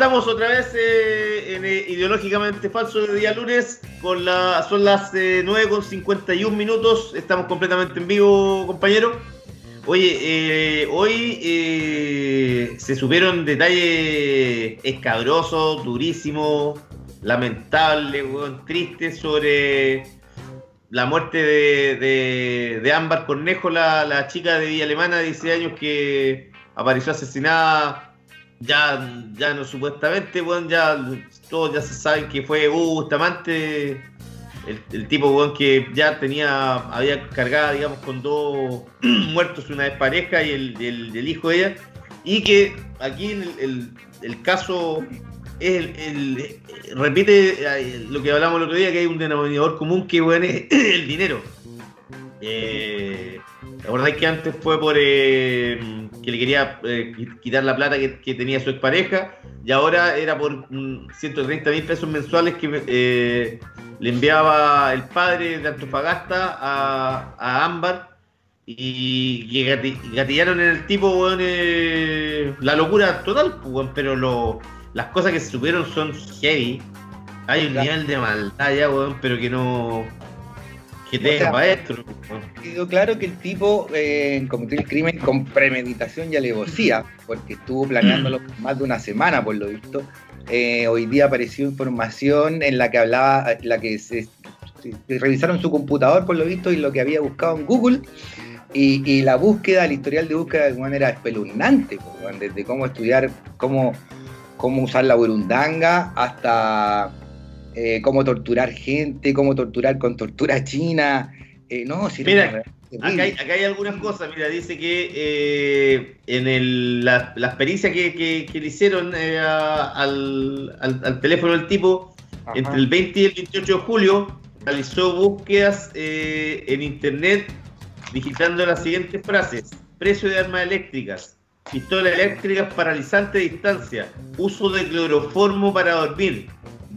Estamos otra vez eh, en eh, Ideológicamente Falso de día lunes. Con la, son las eh, 9 con 51 minutos. Estamos completamente en vivo, compañero. Oye, eh, hoy se supieron detalles escabrosos, durísimos, lamentables, tristes sobre la muerte de, de, de Ámbar Cornejo, la, la chica de Villa Alemana de 16 años que apareció asesinada ya, ya no supuestamente, weón, ya todos ya se saben que fue Hugo Bustamante, el, el tipo, weón, que ya tenía, había cargado, digamos, con dos muertos, una despareja y el, el, hijo de ella, y que aquí el, caso es el, repite eh, lo que hablamos el otro día, que hay un denominador común que weón, es el dinero. Eh, ¿Te acordás que antes fue por eh, que le quería eh, qui- quitar la plata que, que tenía su expareja? Y ahora era por mm, 130 mil pesos mensuales que eh, le enviaba el padre de Antofagasta a, a Ámbar y que gati- gatillaron en el tipo, weón, eh, la locura total, pues, weón, pero lo- las cosas que se supieron son heavy. Hay un Claro. nivel de maldad ya, weón, pero que no. Que te O sea, maestro, quedó claro que el tipo eh, cometió el crimen con premeditación y alevosía, porque estuvo planeándolo por más de una semana, por lo visto. Eh, hoy día apareció información en la que hablaba, en la que se, se- revisaron su computador, por lo visto, y lo que había buscado en Google. Y, y la búsqueda, el historial de búsqueda de alguna manera espeluznante, desde cómo estudiar, cómo, cómo usar la burundanga, hasta eh, cómo torturar gente, cómo torturar con tortura china. Eh, no, si Mira, verdad Acá hay, acá hay algunas cosas, mira, dice que eh, en el, la, las pericias que, que- que le hicieron eh, a- al, al- al teléfono del tipo, Ajá. entre el 20 y el 28 de julio, realizó búsquedas eh, en internet digitando las siguientes frases. Precio de armas eléctricas, pistolas eléctricas paralizante de distancia, uso de cloroformo para dormir,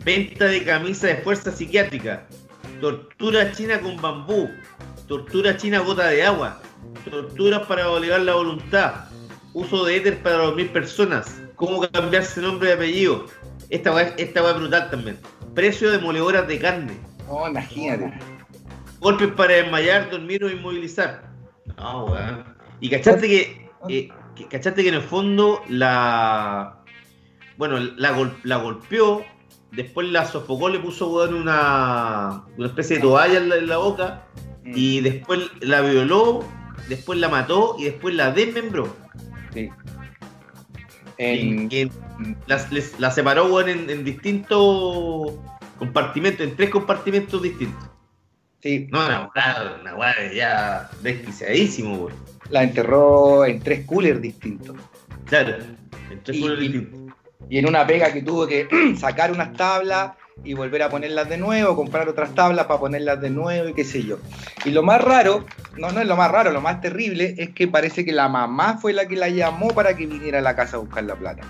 venta de camisa de fuerza psiquiátrica, tortura china con bambú, tortura china gota de agua, torturas para obligar la voluntad, uso de éter para dormir personas, cómo cambiarse nombre y apellido. Esta weá esta es brutal también. Precio de moledoras de carne. No, imagínate. Golpes para desmayar, dormir o inmovilizar. No, weón. Y cachaste que, eh, que- cachaste que en el fondo la. Bueno, la, gol- la golpeó, después la sofocó, le puso weón, una, una especie de toalla en la, en la boca, y después la violó, después la mató y después la desmembró. Sí. Y les- la separó weón, en, en distintos compartimentos, en tres compartimentos distintos. sí, No, una weá, una weá ya desquiciadísimo, weón. la enterró en tres coolers distintos. Claro, en tres Y- y- distintos. Y en una pega que tuvo que sacar unas tablas y volver a ponerlas de nuevo, comprar otras tablas para ponerlas de nuevo y qué sé yo. Y lo más raro, no, no es lo más raro, lo más terrible es que parece que la mamá fue la que la llamó para que viniera a la casa a buscar la plata.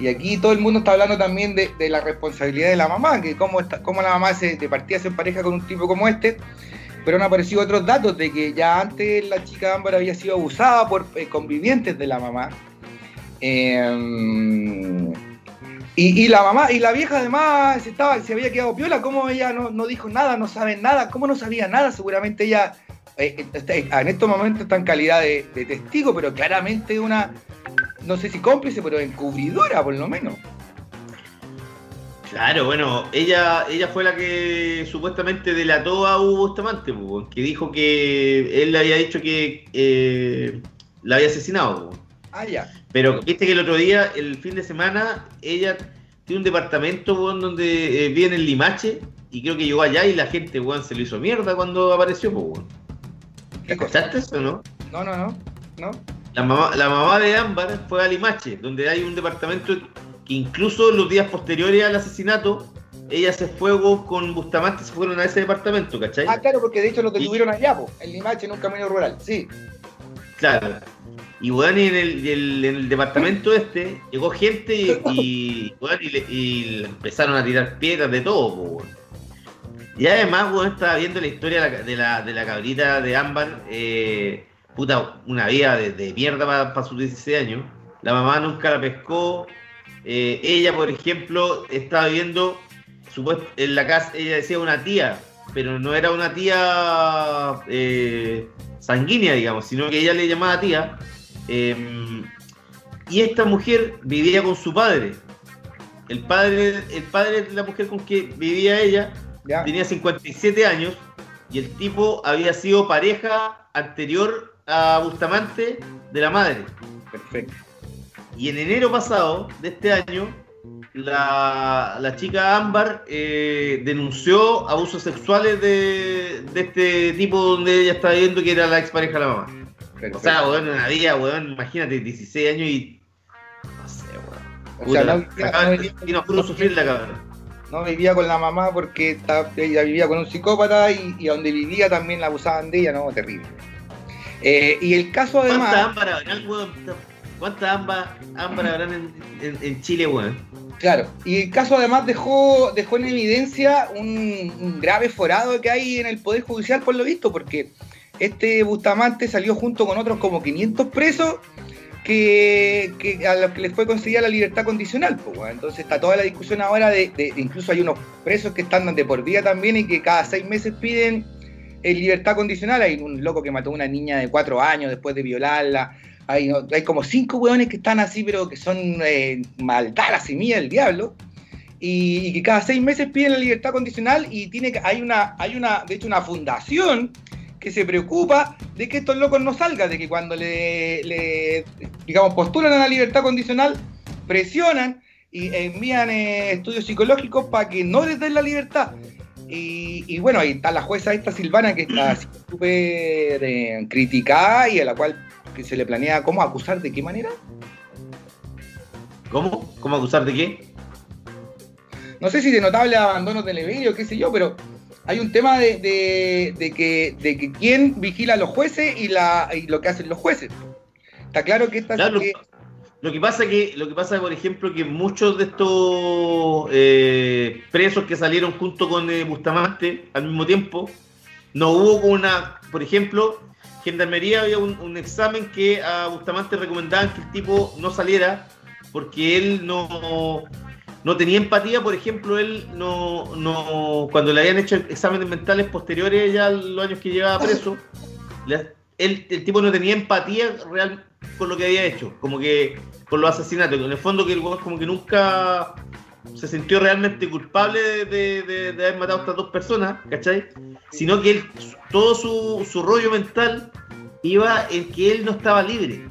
Y aquí todo el mundo está hablando también de, de la responsabilidad de la mamá, que cómo, está, cómo la mamá se, de partida se empareja con un tipo como este, pero han aparecido otros datos de que ya antes la chica Ámbar había sido abusada por eh, convivientes de la mamá. Eh, y, la mamá, y la vieja además estaba, se había quedado piola, ¿cómo ella no, no dijo nada, no sabe nada? ¿Cómo no sabía nada? Seguramente ella eh, está- en estos momentos está en calidad de, testigo, pero claramente una, no sé si cómplice, pero encubridora por lo menos. Claro, bueno, ella, ella fue la que supuestamente delató a Hugo Bustamante, weón, que dijo que él le había dicho que eh, la había asesinado. Ah, ya. Pero viste que el otro día, el fin de semana, ella tiene un departamento weón, donde eh, vive en el Limache y creo que llegó allá y la gente weón, se lo hizo mierda cuando apareció. Po, weón. ¿Escuchaste eso no? No, no, no. no. La mamá, la mamá de Ámbar fue a Limache, donde hay un departamento que incluso los días posteriores al asesinato, ella se fue con Bustamante, se fueron a ese departamento, ¿cachai? Ah, claro, porque de hecho lo detuvieron allá, po, en Limache, en un camino rural. Sí. Claro. Y weón, y en el, en el departamento este llegó gente y, y, weón, y le, y empezaron a tirar piedras de todo, weón. Y además, weón, estaba viendo la historia de la, de la, de la cabrita de Ámbar, eh, puta, una vida de, de mierda para sus 16 años. La mamá nunca la pescó. Eh, ella, por ejemplo, estaba viviendo supuest- en la casa, ella decía una tía, pero no era una tía eh, sanguínea, digamos, sino que ella le llamaba tía. eh, y esta mujer vivía con su padre. El padre, el padre de la mujer con que vivía ella Ya. tenía 57 años y el tipo había sido pareja anterior a Bustamante de la madre. Perfecto. Y en enero pasado de este año, la, la chica Ámbar eh, denunció abusos sexuales de, de este tipo donde ella estaba viendo que era la expareja de la mamá. perfecto. O sea, weón, vida, weón, imagínate, 16 años y. No sé, weón. O sea, no vivía, no sufrir la cabra. no vivía con la mamá porque ella vivía con un psicópata y, y donde vivía también la abusaban de ella, no, terrible. Eh, y el caso ¿Cuántas además, ámbar habrán, weón? ¿Cuántas ámbar habrán en, en- en Chile, weón? claro, y el caso además dejó, dejó en evidencia un, grave forado que hay en el Poder Judicial por lo visto, porque este Bustamante salió junto con otros como 500 presos que, a los que les fue concedida la libertad condicional. pues. Entonces está toda la discusión ahora de, incluso hay unos presos que están de por vida también y que cada seis meses piden eh, libertad condicional. Hay un loco que mató a una niña de cuatro años después de violarla. Hay, como cinco hueones que están así, pero que son eh, maldad, la semilla del diablo. Y, que cada seis meses piden la libertad condicional y tiene que, hay una, hay una, de hecho, una fundación que se preocupa de que estos locos no salgan, de que cuando le, digamos, postulan a la libertad condicional, presionan y envían eh, estudios psicológicos para que no les den la libertad. Y, bueno, ahí está la jueza esta Silvana que está súper eh, criticada y a la cual que se le planea cómo acusar de qué manera. ¿Cómo? ¿Cómo acusar de qué? no sé si de notable abandono televideo, qué sé yo, pero hay un tema de, de- de que, de que quién vigila a los jueces y, la, y lo que hacen los jueces. Está claro que esta Claro, que- Lo que pasa que, lo que pasa, por ejemplo, que muchos de estos eh, presos que salieron junto con eh, Bustamante al mismo tiempo, no hubo una, por ejemplo, Gendarmería había un, examen que a Bustamante recomendaban que el tipo no saliera porque él no, no tenía empatía, por ejemplo, él no, no cuando le habían hecho exámenes mentales posteriores ya los años que llevaba preso, le- él, el tipo no tenía empatía real con lo que había hecho, como que con los asesinatos. En el fondo que el como que nunca se sintió realmente culpable de, de- de- de haber matado a estas dos personas, ¿cachai? Sino que él, todo su, su rollo mental iba en que él no estaba libre,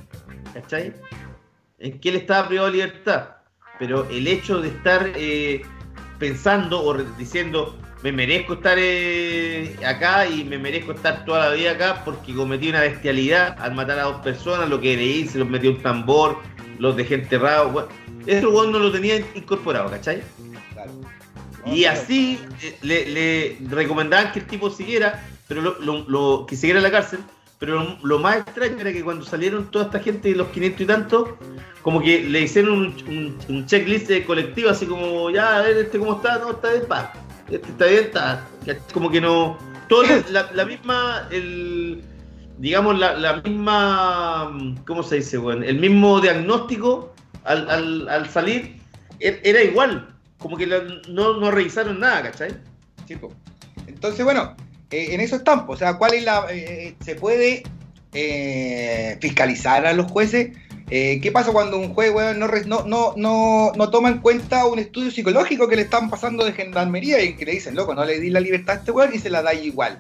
¿cachai? En que él estaba privado de libertad. Pero el hecho de estar eh, pensando o diciendo, me merezco estar eh, acá y me merezco estar toda la vida acá porque cometí una bestialidad al matar a dos personas, lo que leí, se los metió un tambor, los dejé enterrados. Bueno, eso weón no lo tenía incorporado, ¿cachai? Claro. Y así eh, le, le recomendaban que el tipo siguiera, pero lo, lo- lo- que siguiera en la cárcel. Pero lo, lo más extraño era que cuando salieron toda esta gente, los 500 y tantos, como que le hicieron un, un- un checklist de colectivo, así como, ya, a ver, este cómo está, no, está bien, pa. Este está bien, está. Como que no. Todo la, misma, el, digamos, la, misma, ¿cómo se dice, weón? El mismo diagnóstico al, al, al salir er- era igual. Como que no, no revisaron nada, ¿cachai? Po. Entonces, bueno, eh, en eso estamos. O sea, ¿cuál es la. eh, ¿Se puede eh, fiscalizar a los jueces? Eh, ¿Qué pasa cuando un juez weón, no, no, no, no, toma en cuenta un estudio psicológico que le están pasando de gendarmería y que le dicen, loco, no le di la libertad a este weón y se la da igual?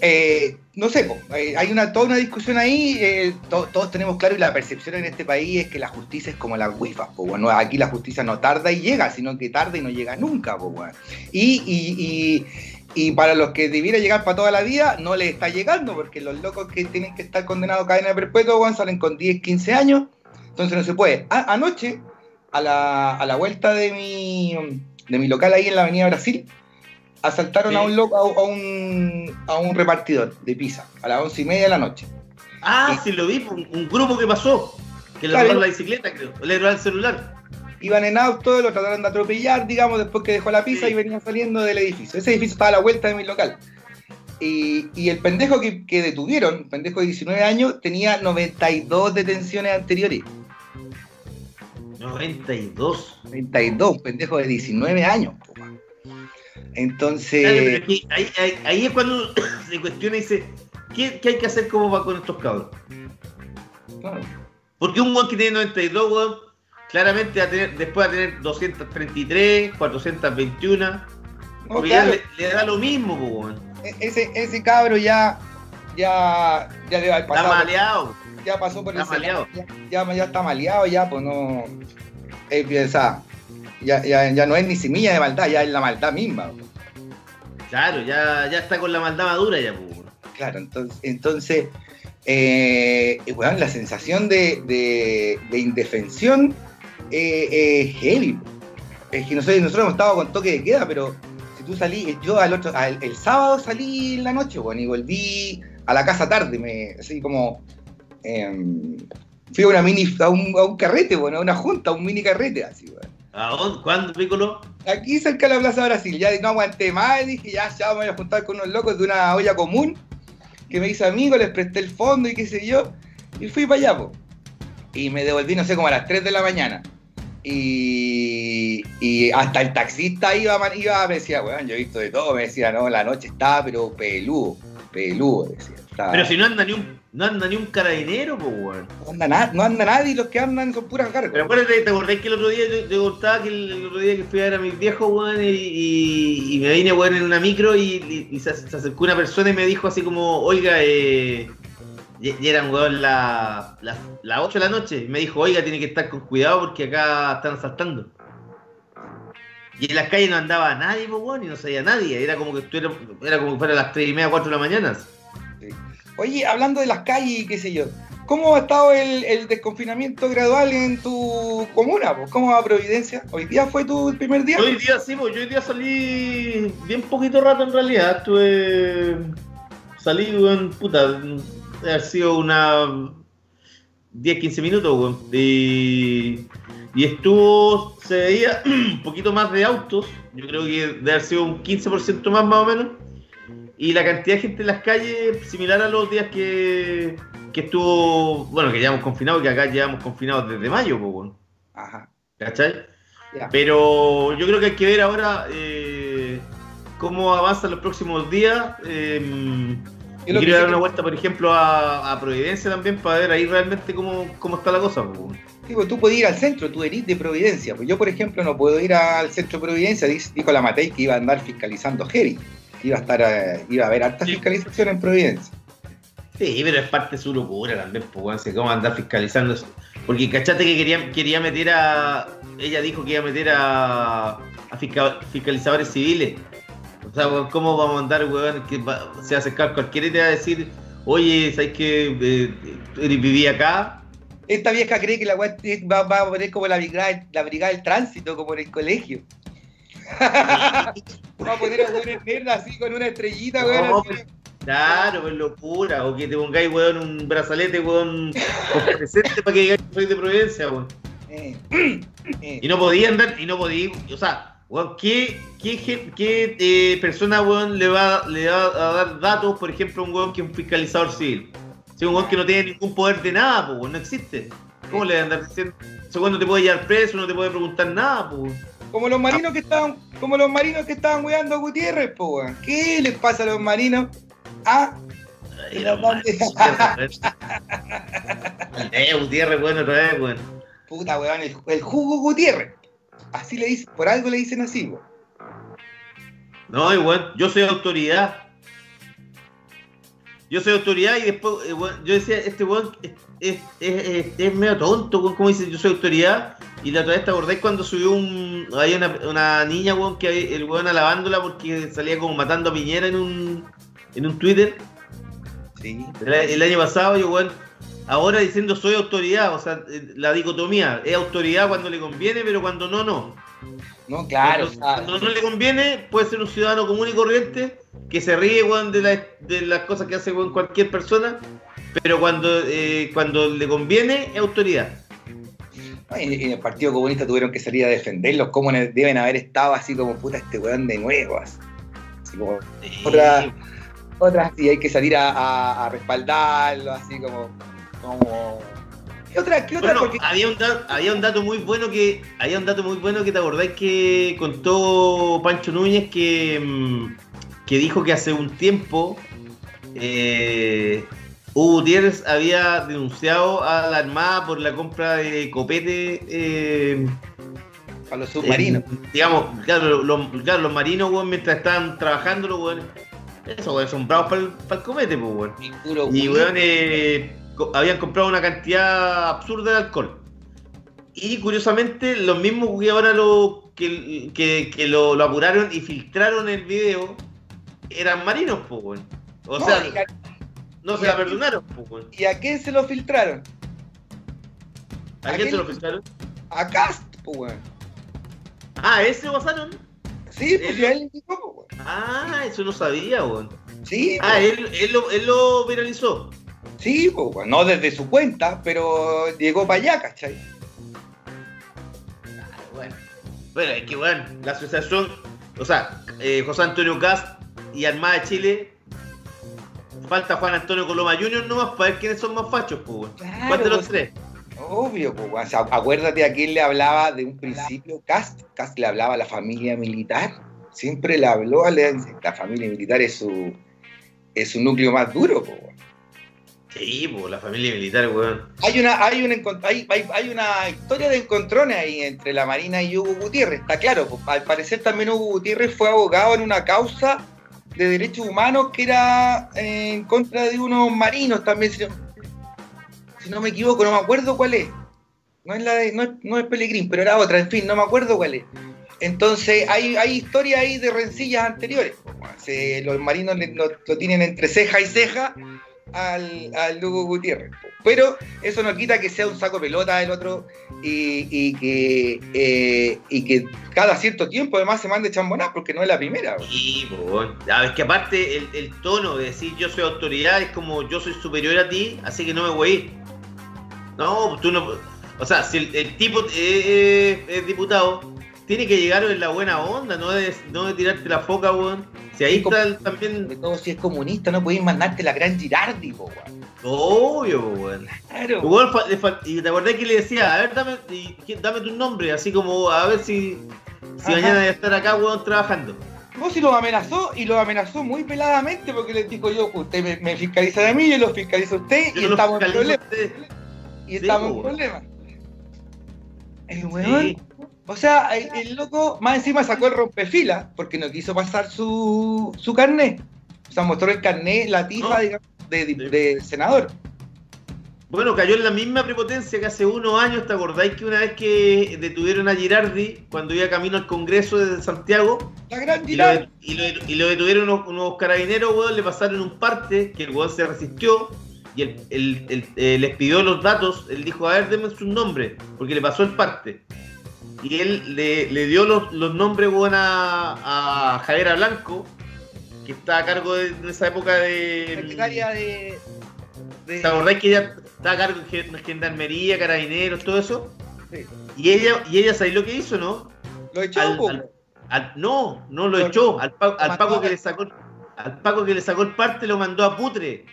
Eh, no sé, eh, hay una, toda una discusión ahí, eh, to- todos tenemos claro y la percepción en este país es que la justicia es como las wifas, po, bueno, aquí la justicia no tarda y llega, sino que tarda y no llega nunca, po, weón. y, y, y, para los que debiera llegar para toda la vida, no les está llegando, porque los locos que tienen que estar condenados a cadena perpetua, weón, salen con 10, 15 años, entonces no se puede. Anoche, a la, a la vuelta de mi, de mi local ahí en la Avenida Brasil, asaltaron Sí. a un loco, a, a un, a un repartidor de pizza a las once y media de la noche. Ah, sí lo vi, un, un grupo que pasó. Que le robaron la bicicleta, creo. Le robaron el celular. Iban en auto, lo trataron de atropellar, digamos, después que dejó la pizza Sí. y venía saliendo del edificio. Ese edificio estaba a la vuelta de mi local. Y, y el pendejo que, que detuvieron, el pendejo de 19 años, tenía 92 detenciones anteriores. 92. 92, un pendejo de 19 años. po. Entonces, Claro, ahí, ahí- ahí es cuando se cuestiona y dice, ¿qué, qué hay que hacer como va con estos cabros? claro, Porque un weón que tiene 92, weón, claramente va a tener, después va a tener 233, 421. no, claro, le, le da lo mismo, weón. e- ese, ese cabro ya, ya, ya debe haber Está pasado. maleado. ya pasó por Está el maleado. ya, ya, ya está maleado, ya, pues no. O sea, ya, ya, ya no es ni semilla de maldad, ya es la maldad misma. Claro, ya, ya está con la maldad madura ya, po, weón. Claro, entonces, entonces eh, weón, la sensación de, de- de indefensión eh, es heavy. Es que nosotros, nosotros hemos estado con toque de queda, pero si tú salí, yo al otro, el sábado salí en la noche, weón, y volví a la casa tarde, me, así como em, fui a una mini, a un, carrete, bueno, a una junta, a un mini carrete, así, weón. ¿A dónde? ¿Cuándo, Piccolo? Aquí cerca de la Plaza Brasil, ya no aguanté más, y dije, ya, ya me voy a juntar con unos locos de una olla común, que me hizo amigo, les presté el fondo y qué sé yo, y fui para allá, po. Y me devolví, no sé, como a las 3 de la mañana. Y, y hasta el taxista iba, man- iba, me decía, weón, yo he visto de todo, me decía, no, la noche estaba, pero peludo, peludo, decía. estaba- Pero si no anda ni un, no anda ni un carabinero, pues, weón. no, anda na- no anda nadie, los que andan son puras cargas. Pero acuérdate, ¿te acordás que el otro día yo te contaba que el, el otro día que fui a ver a mis viejos, weón, y, y- y me vine, weón, en una micro y, y- se, se acercó una persona y me dijo así como, oiga, eh, y, eran, weón, las la, las 8 de la noche. Y me dijo, oiga, tiene que estar con cuidado porque acá están asaltando. Y en las calles no andaba nadie, pues, weón, y no sabía nadie. Era como que estuviera, era como que fuera las 3 y media, 4 de la mañana. Oye, hablando de las calles y qué sé yo, ¿cómo ha estado el, desconfinamiento gradual en tu comuna? ¿Cómo va Providencia? ¿Hoy día fue tu primer día? Hoy día sí, pues yo hoy día salí bien poquito rato en realidad. Estuve. Salí, weón, puta. Ha sido una. 10, 15 minutos, weón. Y, y estuvo. Se veía un poquito más de autos. Yo creo que debe haber sido un 15% más, más o menos. Y la cantidad de gente en las calles, similar a los días que, que estuvo. Bueno, que llevamos confinados, que acá llevamos confinados desde mayo, pues, weón. Ajá, ¿Cachai? ya. Pero yo creo que hay que ver ahora eh, cómo avanzan los próximos días. Eh, Yo y que quiero dar una vuelta, por ejemplo, a, a Providencia también para ver ahí realmente cómo, cómo está la cosa. po. Sí, pues tú puedes ir al centro, tú eres de Providencia. Pues yo, por ejemplo, no puedo ir al centro de Providencia. Dijo la Matei que iba a andar fiscalizando heavy. Iba a estar, eh, iba a haber harta Sí. fiscalización en Providencia. Sí, pero es parte de su locura también, pues, cómo andar fiscalizando eso. Porque cachate que quería, quería meter a. Ella dijo que iba a meter a, a fisca- fiscalizadores civiles. O sea, ¿cómo vamos a andar, weón? Que va- se va a acercar cualquiera y te va a decir, oye, ¿sabes que eh, viví acá? Esta vieja cree que la weá va, va a poner como la brigada, la brigada del tránsito, como en el colegio. Va a poner a weones nerds así con una estrellita, weón. pues, Claro, pues locura. O que te pongáis, weón, un brazalete, weón, presente para que digáis que soy de Providencia, weón. Eh, eh. Y no podía andar, y no podía, o sea, weón, ¿qué, qué, qué, eh, persona, weón, le va, le va a dar datos, por ejemplo, a un weón que es un fiscalizador civil? Si un weón que no tiene ningún poder de nada, pues, weón, no existe. ¿Cómo le van a andar diciendo? Ese weón no te puede llevar preso, no te puede preguntar nada, pues. Como los marinos que estaban, como los marinos que estaban weando a Gutiérrez, po, weón. ¿Qué les pasa a los marinos? Ah, Ay, weón. Eh, Gutiérrez, weón, otra vez, weón. puta, weón, el, el jugo Gutiérrez. Así le dicen, por algo le dicen así, weón. No, weón, yo soy autoridad. Yo soy autoridad y después, eh, yo decía, este weón es, es, es, es- es medio tonto, weón, como dice, yo soy autoridad. Y la otra vez te acordáis cuando subió un. Hay una, una niña, weón, que el weón alabándola porque salía como matando a Piñera en un, en un Twitter. Sí. El, el año pasado, yo, weón, ahora diciendo soy autoridad, o sea, eh, la dicotomía, es autoridad cuando le conviene, pero cuando no, no. No, claro. Cuando, cuando no le conviene, puede ser un ciudadano común y corriente que se ríe, weón, de, la- de las cosas que hace weón, cualquier persona, pero cuando, eh, cuando le conviene, es autoridad. en, en el Partido Comunista tuvieron que salir a defenderlos, cómo ne- deben haber estado así como puta este weón de nuevo. Así, Así como Otra- otras sí hay que salir a, a- a respaldarlo, así como. Como... ¿Qué otra? ¿Qué otra? Bueno, Porque- había un, dato, había un dato muy bueno que había un dato muy bueno que te acordáis que contó Pancho Núñez que, mm, que dijo que hace un tiempo eh, Hugo Gutiérrez había denunciado a la Armada por la compra de copete eh, a los submarinos. Eh, digamos, claro, los, claro, los marinos, weón, mientras estaban trabajando, los weones. Eso, weón, son bravos para el, para el comete, pues, weón. y puro Y, weón. weón, eh, habían comprado una cantidad absurda de alcohol. Y curiosamente, los mismos que ahora lo, que, que, que lo, lo apuraron y filtraron el video eran marinos, pues. O No, sea, No se la perdonaron, pues. ¿Y a quién se lo filtraron? ¿A quién se lo filtraron? A Cast, pues. Ah, ese lo pasaron. Sí, pues Él- ya él indicó, pues. Ah, eso no sabía, weón. Sí, Ah, él, él, lo, él lo viralizó. Sí, pues. No desde su cuenta, pero llegó para allá, ¿cachai? Bueno, bueno, es que, bueno, la asociación, o sea, eh, José Antonio Cast y Armada de Chile, falta Juan Antonio Coloma Jr. nomás para ver quiénes son más fachos, pues. Claro, ¿Cuál de los pues, tres? Obvio, pues. O sea, acuérdate a quién le hablaba de un principio, Cast. Cast le hablaba a la familia militar. Siempre le habló a la, la familia militar, es su, es su núcleo más duro, pues. Sí, pues, la familia militar, weón. Hay una, hay, un hay, hay, una historia de encontrones ahí entre la Marina y Hugo Gutiérrez, está claro. al parecer también Hugo Gutiérrez fue abogado en una causa de derechos humanos que era eh, en contra de unos marinos también, si no, me equivoco, no me acuerdo cuál es. No es la no es, no es Pelegrín, pero era otra, en fin, no me acuerdo cuál es. Entonces hay, hay historias ahí de rencillas anteriores. los marinos le- lo tienen entre ceja y ceja al, al Hugo Gutiérrez. Pero eso no quita que sea un saco pelota el otro y, y que, eh, y que cada cierto tiempo además se mande chambonar porque no es la primera. po. Sí. Ah, es que aparte el, el tono de decir yo soy autoridad es como yo soy superior a ti, así que no me voy a ir. No, tú no. O sea, si el, el tipo eh, eh, es diputado, tiene que llegar en la buena onda, no de, no de tirarte la foca, weón. Si ahí está el- también. Sobre todo si es comunista, no podéis mandarte la gran Girardi, po, weón. Obvio, weón. Claro. Le y te acordás que le decía, a ver, dame, y- dame tu nombre, así como a ver si, si Ajá. mañana voy a estar acá, weón, trabajando. No, si los amenazó y los amenazó muy peladamente porque les dijo yo, usted me, me fiscaliza a mí, yo lo fiscalizo a usted y Yo estamos en problemas. Y Sí, estamos en problemas. El weón, Sí. O sea, el, el loco más encima sacó el rompefila porque no quiso pasar su, su carnet. O sea, mostró el carnet, la tifa, No. digamos, de, de- de senador. Bueno, cayó en la misma prepotencia que hace unos años, ¿te acordáis que una vez que detuvieron a Girardi cuando iba camino al Congreso de Santiago La gran y lo, Girardi. y lo- y lo detuvieron unos, unos carabineros, weón, le pasaron un parte que el weón se resistió y el, el- el- eh, les pidió los datos, él dijo, a ver, denme su nombre, porque le pasó el parte. Y él le, le dio los, los nombres, weón, a, a Javiera Blanco, que está a cargo de, en esa época de... Secretaria de. de- ¿Te acordáis que ella está a cargo de gen- gendarmería, carabineros, todo eso? Sí. Y ella, y ella ¿sabéis lo que hizo, no? Lo echó, Al- al- al- no, no lo Lo- echó. Al, al Paco que le sacó al Paco que le sacó el parte lo mandó a putre.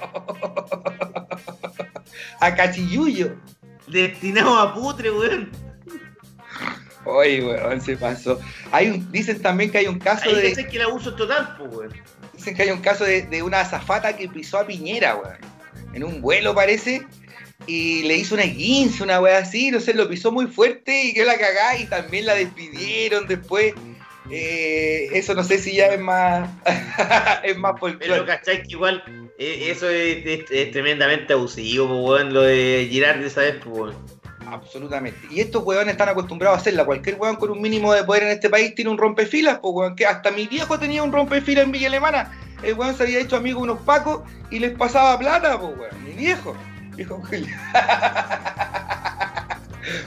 a Cachiyuyo. Destinado a putre, weón. Oye, weón, se pasó. Hay un, dicen también que hay un caso Ahí de. pensé que el abuso es total, pues, weón. Dicen que hay un caso de, de una azafata que pisó a Piñera, weón. En un vuelo parece. Y le hizo una 15, una weá así, no sé, lo pisó muy fuerte y quedó la cagada y también la despidieron después. Eh, eso no sé si ya es más. es más Pero folclore. cachai que igual eh, eso es, es- es tremendamente abusivo, pues, weón, lo de Girardi esa vez, pues, weón. Absolutamente. Y estos weones están acostumbrados a hacerla. Cualquier weón con un mínimo de poder en este país tiene un rompefilas, pues weón. Que hasta mi viejo tenía un rompefilas en Villa Alemana. El weón se había hecho amigo de unos pacos y les pasaba plata, pues weón. Mi viejo. Julio.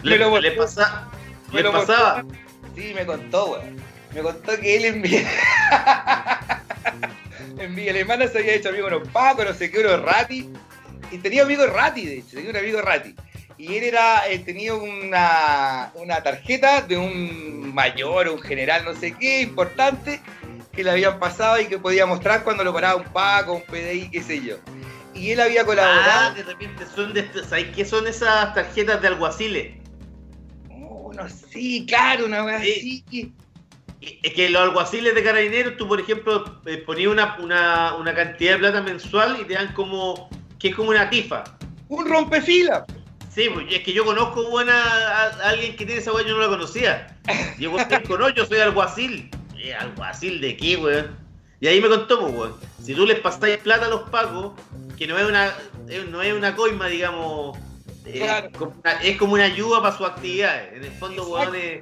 Le, le pasa- le pasaba. Sí, me contó, weón. Me contó que él en Villa... en Villa Alemana se había hecho amigo de unos pacos, no sé qué, unos rati. Y tenía amigos rati, de hecho, tenía un amigo rati. Y él era, él tenía una, una tarjeta de un mayor, un general, no sé qué, importante, que le habían pasado y que podía mostrar cuando lo paraba un Paco, un PDI, qué sé yo. Y él había Ah, colaborado. de repente son de este- ¿sabes qué son esas tarjetas de alguaciles? Oh, no, sí, claro, una wea Sí. así. Es que los alguaciles de carabineros, tú por ejemplo eh, ponías una, una, una cantidad de plata mensual y te dan como, que es como una tifa. Un rompefila. Sí, pues es que yo conozco buena a, a alguien que tiene esa weá, yo no la conocía. Yo no, yo soy alguacil. Eh, ¿Alguacil de qué, weón? Y ahí me contó, pues, weón. Si tú les pasáis plata a los pagos, que no es una, no es una coima, digamos, eh, Claro. como una- es como una ayuda para sus actividades. En el fondo, weón, es,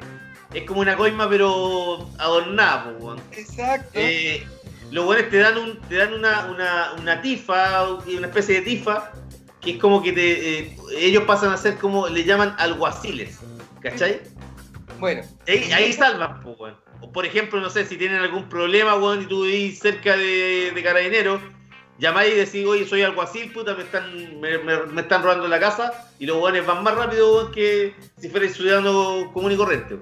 es como una coima, pero adornada, pues, weón. Exacto. Eh, los buenos te dan un, te dan una, una, una tifa, una especie de tifa, que es como que te, eh, ellos pasan a ser como, le llaman alguaciles, ¿cachai? Bueno, Ahí, ahí salvan, pues, weón. O por ejemplo, no sé, si tienen algún problema, weón, y tú vivís cerca de, de carabineros, llamáis y decís, oye, soy alguacil, puta, me están, me, me- me están robando la casa, y los weones van más rápido, weón, que si fuerais ciudadano común y corriente.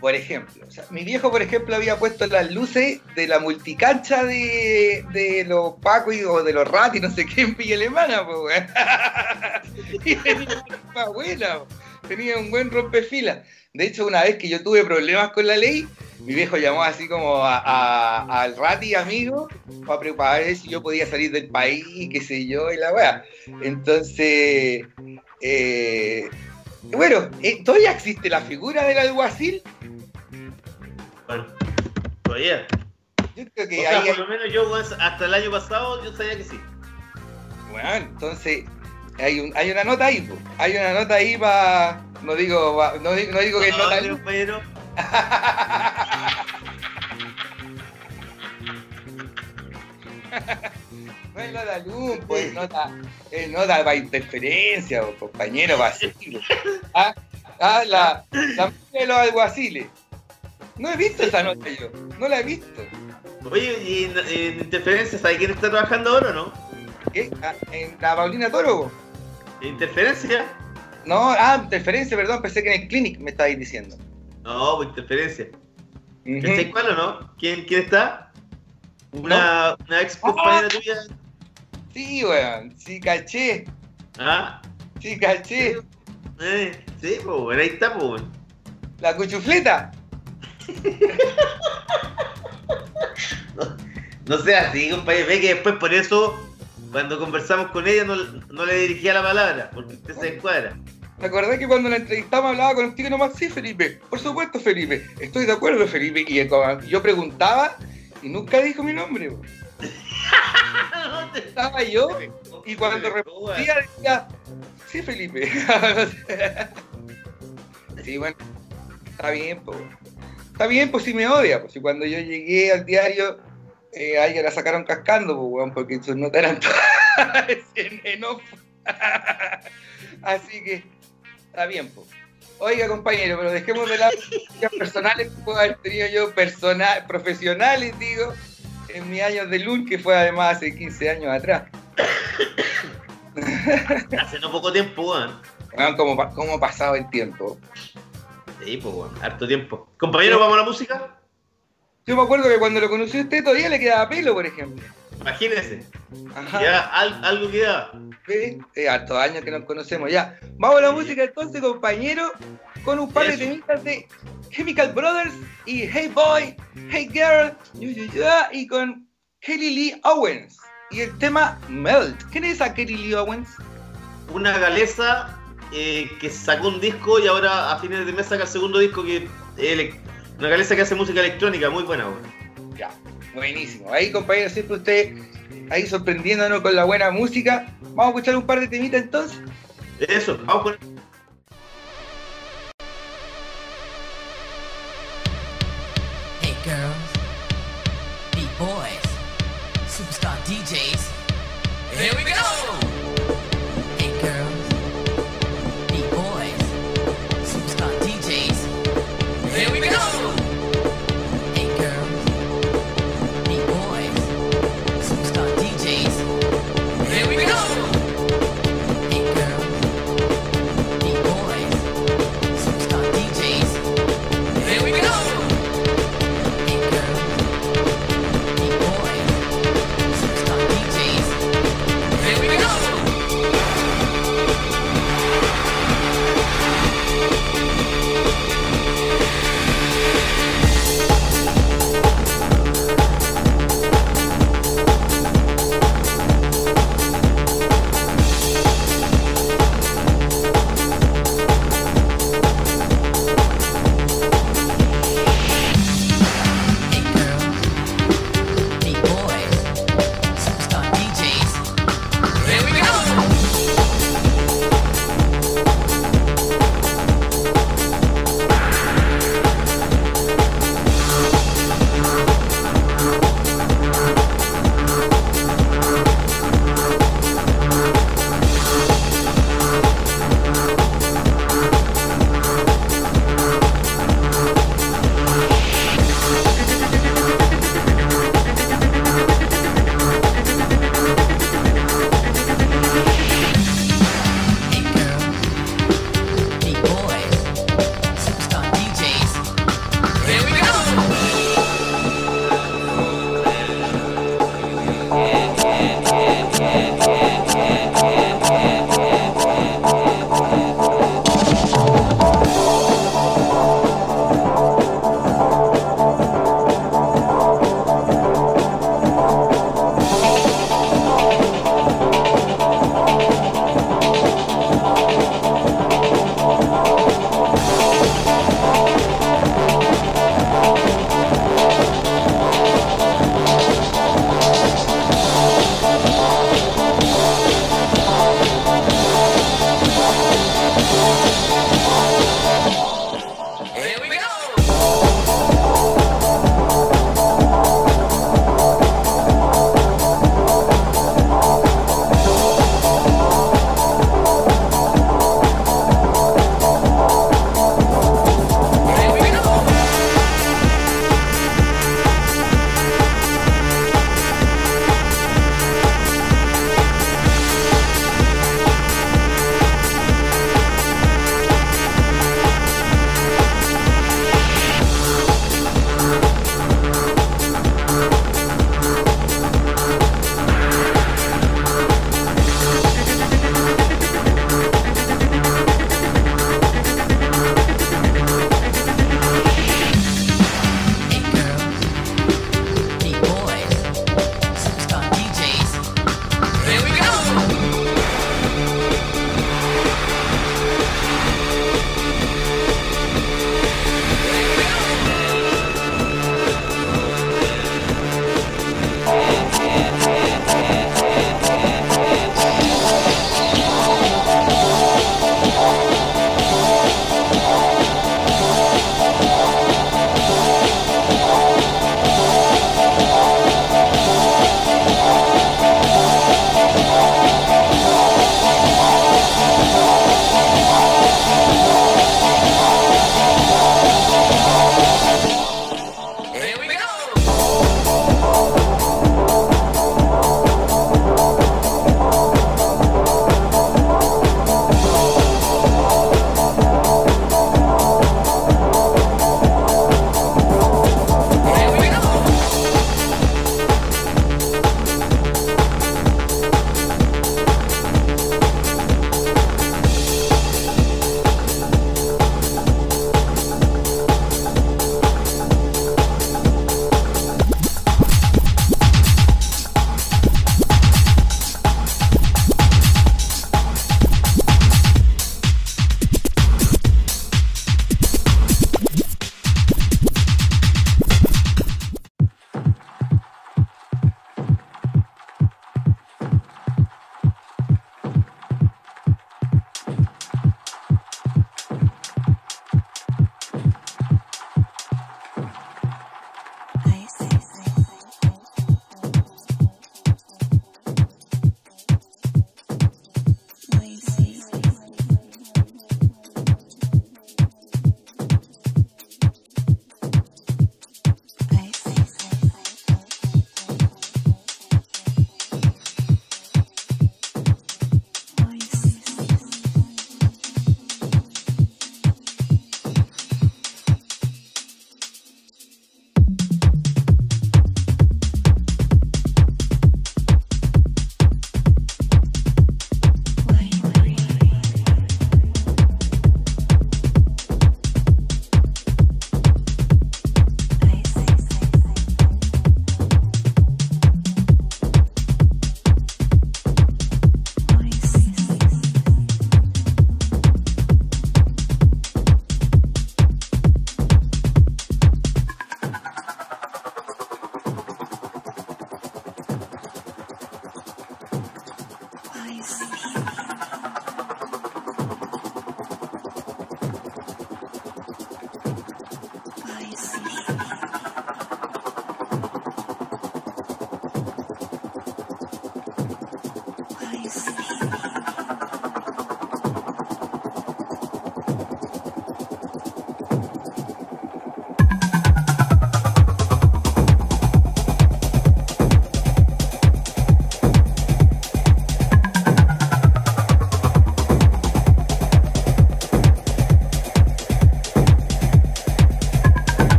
Por ejemplo, mi viejo, por ejemplo, había puesto las luces de la multicancha de, de los Pacos y- o de los Rati, no sé qué, en Villa Alemana, pues, y tenía una buena, tenía un buen rompefila. De hecho, una vez que yo tuve problemas con la ley, mi viejo llamó así como a- al Rati amigo para preparar si yo podía salir del país, qué sé yo, y la weá. Entonces, eh, bueno, eh, todavía existe la figura del alguacil. Bueno, todavía. Yo creo O que sea, ahí por hay, lo menos yo, weón, hasta el año pasado, yo sabía que sí. bueno, entonces hay, un, hay una nota ahí, po. hay una nota ahí para, no digo, no, digo no digo que es No, nota mi no es nota luz, pues es nota, es nota para interferencia, compañero, po. Ah, ah, la, la mujer de los alguaciles. No he visto esa nota yo, no la he visto. Oye, y en, en interferencia, ¿sabes quién está trabajando ahora o no? ¿Qué? Ah, ¿En la Paulina Toro? interferencia? No, ah, interferencia, perdón, pensé que en el clinic me estabais diciendo. No, pues interferencia. Ujú. ¿Cachai cuál o no? ¿Quién, quién está? Una, una ex compañera tuya. Sí, weón, sí caché, Ah, sí caché. eh, sí, pues, bueno, ahí está, pues. La cuchufleta. No sea así, compañero. Ve que después por eso, cuando conversamos con ella, no, no le dirigía la palabra, porque usted se encuadra. ¿Te acordás que cuando la entrevistamos hablaba contigo nomás? Sí, Felipe. Por supuesto, Felipe. Estoy de acuerdo, Felipe. Y eh, yo preguntaba y nunca dijo mi nombre. Estaba yo y cuando respondía decía, sí, Felipe. sí, bueno. Está bien, pues. Está bien, pues si me odia. Pues si cuando yo llegué al diario, eh, a ella la sacaron cascando, pues, weón, porque sus notas eran todas en en off. Así que está bien, pues. Oiga, compañero, pero dejemos de lado las personales que puedo haber tenido yo, personal, profesionales, digo, en mis años de LUN, que fue además hace 15 años atrás. Hace no poco tiempo, weón. Vean cómo, cómo ha pasado el tiempo. Sí, pues, weón. Harto tiempo. Compañero, ¿vamos a la música? Yo me acuerdo que cuando lo conocí a usted todavía le quedaba pelo, por ejemplo. Imagínese. Ajá. Ya al- algo queda. ¿Ve? Eh, hartos años que nos conocemos ya. Vamos a la música entonces, compañero, con un par de temitas de Chemical Brothers y Hey Boy, Hey Girl, y con Kelly Lee Owens. Y el tema Melt. ¿Quién es esa Kelly Lee Owens? Una galesa eh, que sacó un disco y ahora a fines de mes saca el segundo disco que ele- una galesa que hace música electrónica, muy buena, weón. Ya, buenísimo. Ahí, compañero, siempre usted ahí sorprendiéndonos con la buena música. Vamos a escuchar un par de temitas entonces. Eso, vamos con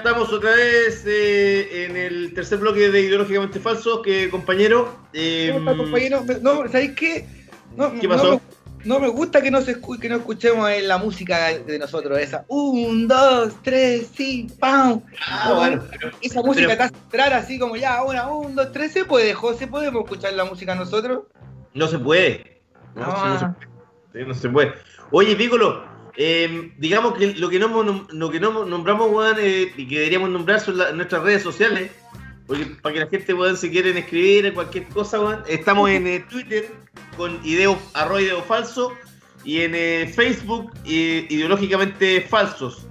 estamos otra vez eh, en el tercer bloque de Ideológicamente Falsos, que compañero. eh. No, ¿sabéis qué? No, ¿Qué no me- No, me gusta que no, se escu- que no escuchemos en la música de nosotros, esa. Un, dos, tres, sí, pam. Ah, bueno, pero- Esa música pero- te hace entrar así como ya, ahora, un, dos, tres, ¿se puede, José? ¿Podemos escuchar la música nosotros? No se puede. No, Ah. sí, no se puede. Sí, no se puede. Oye, Piccolo, eh, digamos que lo que no, nombramos, weón, eh, y que deberíamos nombrar son nuestras redes sociales. Porque para que la gente, weón, si quieren escribir cualquier cosa, weón, estamos en eh, Twitter con ideo, arroba ideo falso y en eh, Facebook ideológicamente falsos.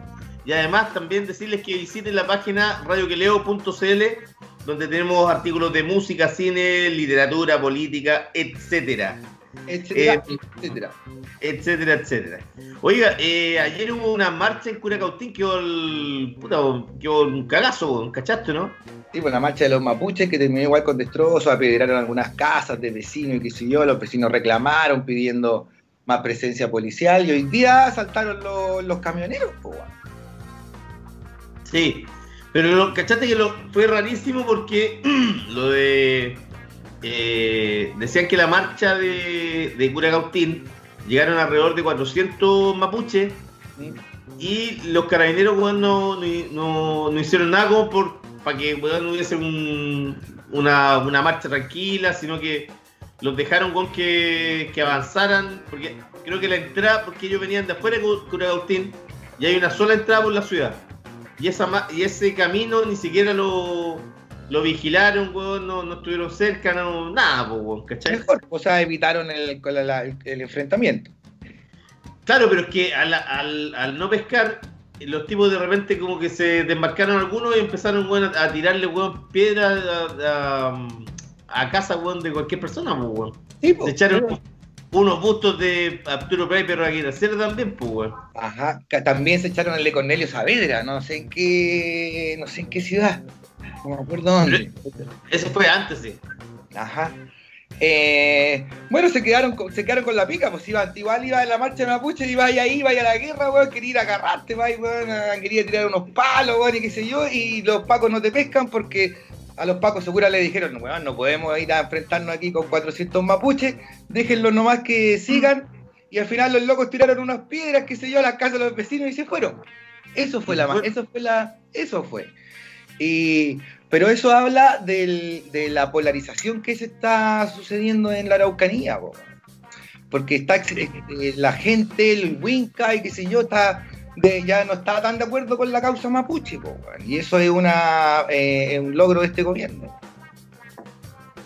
Y además también decirles que visiten la página radioqueleo.cl donde tenemos artículos de música, cine, literatura, política, etcétera, Etcétera, Eh, etcétera. etcétera, etcétera. Oiga, eh, ayer hubo una marcha en Curacautín que quedó, el, puta, quedó un cagazo, ¿cachaste, no? Sí, pues la marcha de los mapuches que terminó igual con destrozos, apedrearon algunas casas de vecinos y qué sé yo, los vecinos reclamaron pidiendo más presencia policial y hoy día saltaron los, los camioneros. Sí, pero lo, ¿cachaste que lo, fue rarísimo porque lo de... eh, decían que la marcha de, de Curacautín llegaron alrededor de 400 mapuches y los carabineros no, no, no- hicieron nada por, para que weón, no hubiese un- una, una marcha tranquila, sino que los dejaron con que, que avanzaran, porque creo que la entrada, porque ellos venían de afuera de Cu- Curacautín y hay una sola entrada por la ciudad. Y, esa, y ese camino ni siquiera lo, lo vigilaron, weón, no, no estuvieron cerca, no, nada, weón, ¿cachai? Mejor, o sea, evitaron el, el- enfrentamiento. Claro, pero es que al, al- al no pescar, los tipos de repente como que se desmarcaron algunos y empezaron weón, a, tirarle weón, piedras a, a- a casa weón, de cualquier persona, weón. Sí, pues, Se echaron pero- unos bustos de Arturo Pérez Perro Aguirre Cerda también, pues, weón. Ajá, también se echaron el de Cornelio Saavedra, no sé en qué, no sé en qué ciudad, no me acuerdo dónde. Eso fue antes, sí. Ajá. Eh, bueno, se quedaron, con, se quedaron con la pica, pues iba, igual iba en la marcha de Mapuche, iba ahí, iba a la guerra, weón, quería ir a agarrarte, weón, quería tirar unos palos, weón, y qué sé yo, y los pacos no te pescan porque a los pacos segura le dijeron, weón, no podemos ir a enfrentarnos aquí con 400 mapuches, déjenlos nomás que sigan, y al final los locos tiraron unas piedras, qué sé yo, a las casas de los vecinos y se fueron. Eso fue la, eso fue la, eso fue. Y, pero eso habla del- de la polarización que se está sucediendo en la Araucanía, po. porque está eh, la gente, el Winca y qué sé yo, está de- ya no está tan de acuerdo con la causa mapuche, po, y eso es una eh, un logro de este gobierno.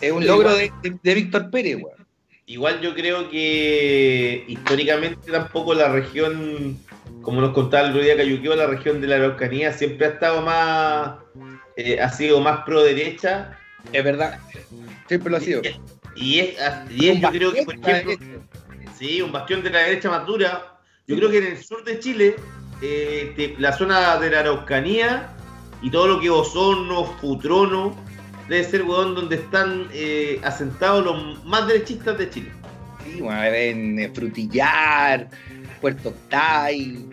Es un logro de, de- de Víctor Pérez, weón. Igual yo creo que históricamente tampoco la región, como nos contaba el otro día Cayuqueo, la región de la Araucanía siempre ha estado más, eh, ha sido más pro derecha Es verdad. Siempre lo ha sido. y es, y es yo creo que por Un bastión ejemplo, sí, un bastión de la derecha más dura. Yo creo que en el sur de Chile, eh, te- la zona de la Araucanía y todo lo que Osorno, Futrono, debe ser weón donde están eh, asentados los más derechistas de Chile. Sí, bueno, en eh, Frutillar, Puerto Octay,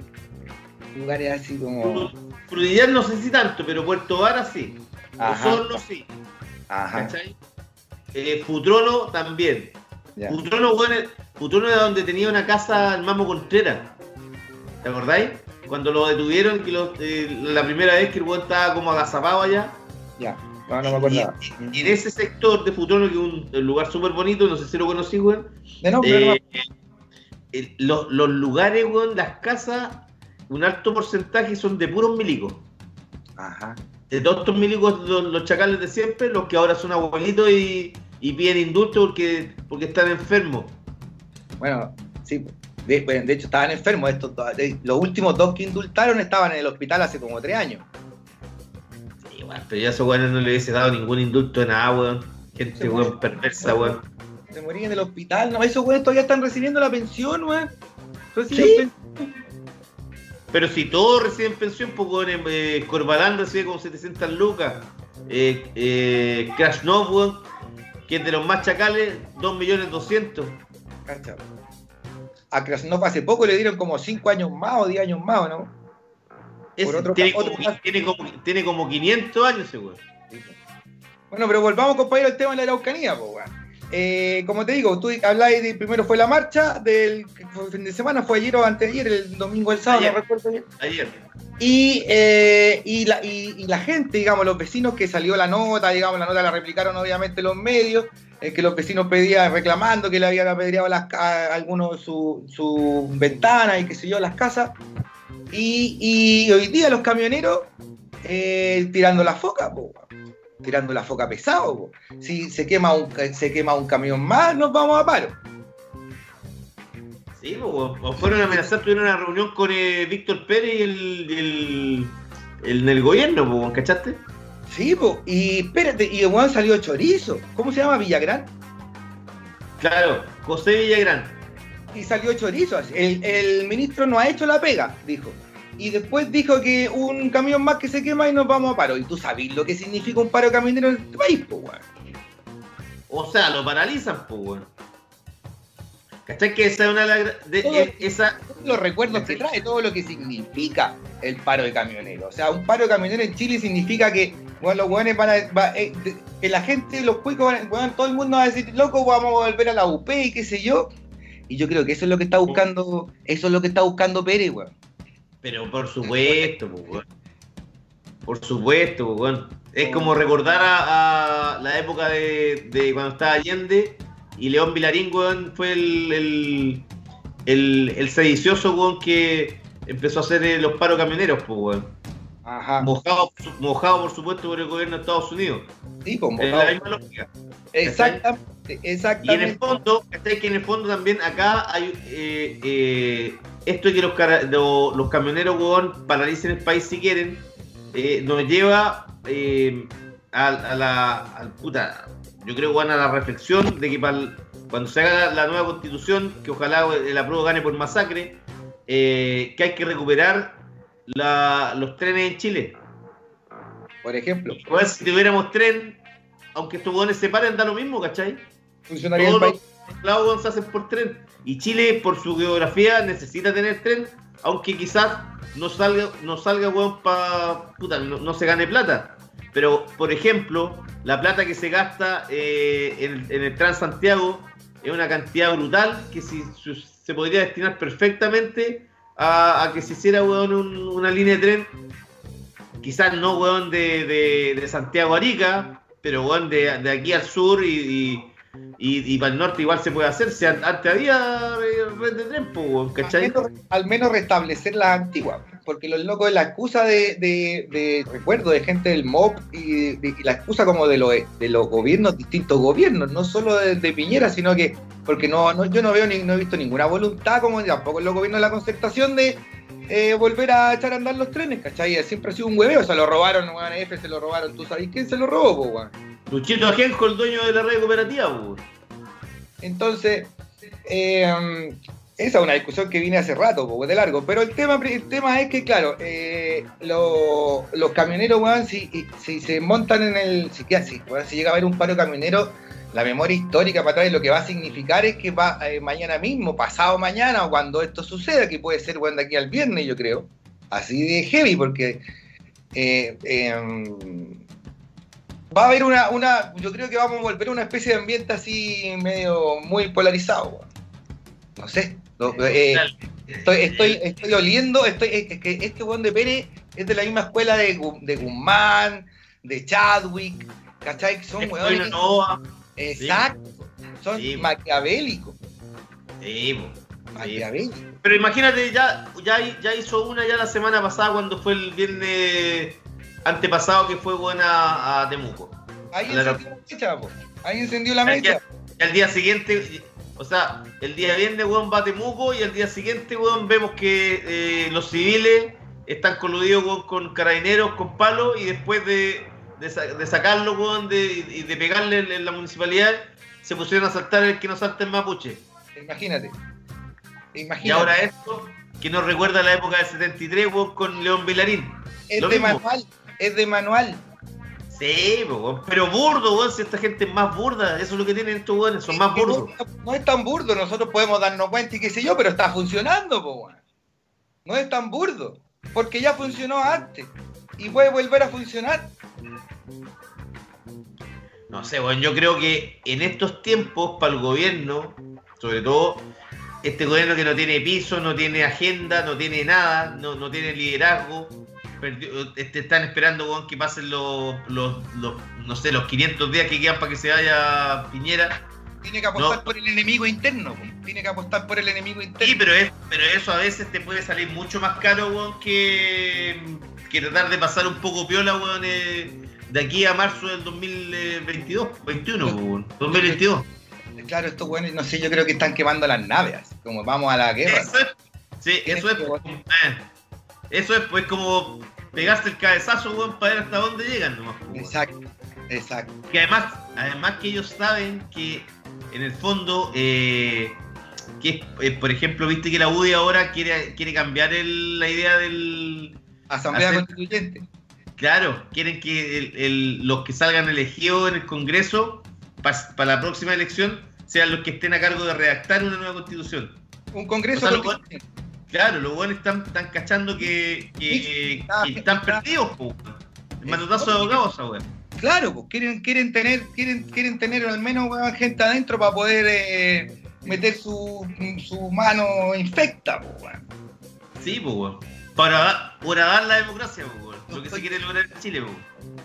lugares así como. Frutillar no sé si tanto, pero Puerto Vara sí. Ajá. Osorno sí. Ajá. ¿Cachai? Eh, Futrono también. ya. Futrono, bueno, Futrono era donde tenía una casa el Mamo Contreras. ¿Te acordáis? Cuando lo detuvieron, que lo- eh, la primera vez que el weón estaba como agazapado allá. Ya. No, no me acordaba. Y, y en ese sector de Futrono, que es un, lugar súper bonito, no sé si lo conocí, weón. De nombre, eh, eh, los, los lugares, weón, las casas, un alto porcentaje son de puros milicos. no. Ajá. de todos estos milicos, los, los chacales de siempre, los que ahora son abuelitos y, y piden indulto porque, porque están enfermos. Bueno, sí. De, de hecho, estaban enfermos. Estos, los últimos dos que indultaron estaban en el hospital hace como tres años. Weón, pero ya a esos weones no le hubiese dado ningún indulto de nada, weón. Gente, weón, perversa, weón. Se morían en el hospital. No, esos güeyes todavía están recibiendo la pensión, weón. Reciben ¿Sí? Pero si todos reciben pensión, pues weón, eh, Corbalán recibe como 700 lucas. Eh, eh, Krasnov, weón, que es de los más chacales, 2.200.000. Cacha. a Krasnov hace poco le dieron como 5 años más o 10 años más, ¿o ¿no? Otro tiene, otro como, tiene, como, tiene como 500 años ese weón. Bueno, pero volvamos, compañero, al tema de la Araucanía, weón. Eh, como te digo, tú habláis de primero fue la marcha del fin de semana, fue ayer o antes de ayer, el domingo, el sábado, Ayer. no recuerdo bien. Ayer. Y, eh, y, la, y, la gente, digamos, los vecinos que salió la nota, digamos, la nota la replicaron obviamente los medios, eh, que los vecinos pedían, reclamando que le habían apedreado algunos su, su ventana y qué sé yo, las casas. Y, hoy día los camioneros eh, tirando la foca, po, tirando la foca pesado. Si se quema, un, se quema un camión más, nos vamos a paro. Sí, pues, fueron a amenazar, tuvieron una reunión con eh, Víctor Pérez y el, el, el, el gobierno, pues, ¿cachaste? Sí, po. y espérate, y el salió chorizo. ¿Cómo se llama Villagrán? Claro, José Villagrán. y salió chorizo. El, el ministro no ha hecho la pega, dijo. Y después dijo que un camión más que se quema y nos vamos a paro. Y tú sabes lo que significa un paro camionero en este país, pues, weón. O sea, lo paralizan, pues, weón. ¿Cachai? Que esa es una de Todo- eh, esa, Los recuerdos que trae, todo lo que significa el paro de camioneros. O sea, un paro de camioneros en Chile significa que bueno, los weones van a. va- eh, de- la gente, los cuicos, van a- weón, todo el mundo va a decir, loco, vamos a volver a la UP y qué sé yo. Y yo creo que eso es lo que está buscando, eso es lo que está buscando Pérez, weón. Pero por supuesto, pues, weón. Por supuesto, pues, weón. Es como recordar a, a la época de, de cuando estaba Allende y León Vilarín, weón, fue el, el, el, el sedicioso, weón, que empezó a hacer eh, los paros camioneros, pues, weón. Ajá. Mojado, mojado, por supuesto, por el gobierno de Estados Unidos. Sí, pues, Es mojado. la misma lógica. Exactamente, Y en el exactamente. fondo, ¿cachai? que en el fondo también acá hay eh, eh, esto de que los, camioneros weón, paralicen el país si quieren, eh, nos lleva a, a la al- puta, yo creo weón, a la reflexión de que pa'l- cuando se haga la, la nueva constitución, que ojalá el apruebo gane por masacre, eh, que hay que recuperar la- los trenes en Chile. Por ejemplo, si tuviéramos tren, aunque estos weones se paren, da lo mismo, ¿cachai? funcionaría el Todos país. los lados se hacen por tren. Y Chile, por su geografía, necesita tener tren, aunque quizás no salga, no salga weón, pa. puta, no, no se gane plata. Pero, por ejemplo, la plata que se gasta eh, en, en el Transantiago es una cantidad brutal que si, se podría destinar perfectamente a, que se hiciera weón, un- una línea de tren. Quizás no weón de, Santiago a Arica, pero weón de, aquí al sur y, y- y, para el norte igual se puede hacer. Si an- antes había eh, red de tren, pues, weón, Al ¿cachai? menos, al menos restablecer la antigua, porque los locos es la excusa de, de- de recuerdo de gente del MOB y, de- y la excusa como de, los de los gobiernos, distintos gobiernos, no solo de, Piñera, sino que porque no, no- yo no veo ni, no he visto ninguna voluntad como tampoco en los gobiernos de la concertación de eh, volver a echar a andar los trenes, ¿cachai? Siempre ha sido un hueveo, se lo robaron, weón, F se lo robaron, tú sabes quién se lo robó, po, weón. Luchito Ajenjo, el dueño de la red cooperativa, weón. Entonces, eh, esa es una discusión que viene hace rato, poco de largo. Pero el tema, el tema es que, claro, eh, lo- los camioneros, weón, si, si se montan en el. Si, si, weón, si llega a haber un paro camionero, la memoria histórica para atrás lo que va a significar es que va eh, mañana mismo, pasado mañana, o cuando esto suceda, que puede ser, weón, de aquí al viernes, yo creo. Así de heavy, porque. eh, em, Va a haber una, una, yo creo que vamos a volver a una especie de ambiente así medio muy polarizado. weón. No sé. lo- eh, estoy, estoy, estoy oliendo, estoy, es que este weón de Pérez es de la misma escuela de, de Guzmán, de Chadwick, ¿cachai? Que Son weones. Exacto. Son Sí. maquiavélicos. Sí. Maquiavélicos. Pero imagínate, ya, ya, ya hizo una ya la semana pasada cuando fue el viernes antepasado que fue buena a Temuco. Ahí encendió la mecha. Ahí encendió la mecha. Y al día siguiente, o sea, el día viernes, weón, va a Temuco y al día siguiente, weón, vemos que eh, los civiles están coludidos weón, con carabineros, con palos y después de, de, de sacarlo, weón, de, y de pegarle en, en la municipalidad, se pusieron a saltar el que no salta en mapuche. Imagínate. Imagínate. Y ahora esto, que nos recuerda la época del 73, weón, con León Vilarín. es lo de mismo. manual. Es de manual. Sí, po, pero burdo, weón, si esta gente es más burda, eso es lo que tienen estos weones, son más burdos. No, no es tan burdo, nosotros podemos darnos cuenta y qué sé yo, pero está funcionando, po, weón. No es tan burdo, porque ya funcionó antes y puede volver a funcionar. No sé, weón, yo creo que en estos tiempos, para el gobierno, sobre todo, este gobierno que no tiene piso, no tiene agenda, no tiene nada, no, no tiene liderazgo, perdió- este, están esperando, que pasen los, los, los, no sé, los 500 días que quedan para que se vaya Piñera. Tiene que apostar No. por el enemigo interno, tiene que apostar por el enemigo interno. Sí, pero, es, pero eso a veces te puede salir mucho más caro, que, que tratar de pasar un poco piola, eh, de aquí a marzo del 2022, 21, weón, 2022. Claro, estos weones, no sé, yo creo que están quemando las naves, como vamos a la guerra. Eso es, sí, eso es, eh, eso es pues como pegarse el cabezazo, weón, para ver hasta dónde llegan nomás. pues, weón. Exacto, exacto. Que además, además que ellos saben que en el fondo, eh, que eh, por ejemplo, viste que la UDI ahora quiere, quiere cambiar el- la idea del... Asamblea Hacer- Constituyente. Claro, quieren que el- el- los que salgan elegidos en el Congreso para la próxima elección sean los que estén a cargo de redactar una nueva constitución. Un congreso O sea, lo-. Claro, los buenos están, están cachando que, que- Ah, que están está. perdidos, po. El manotazo de abogados, weón. Claro, pues quieren, quieren tener, quieren, quieren tener al menos weón, gente adentro para poder eh, meter su, su mano infecta, pues, weón. Sí, po, weón. Para dar la democracia, weón. Lo que se quiere lograr en Chile, po.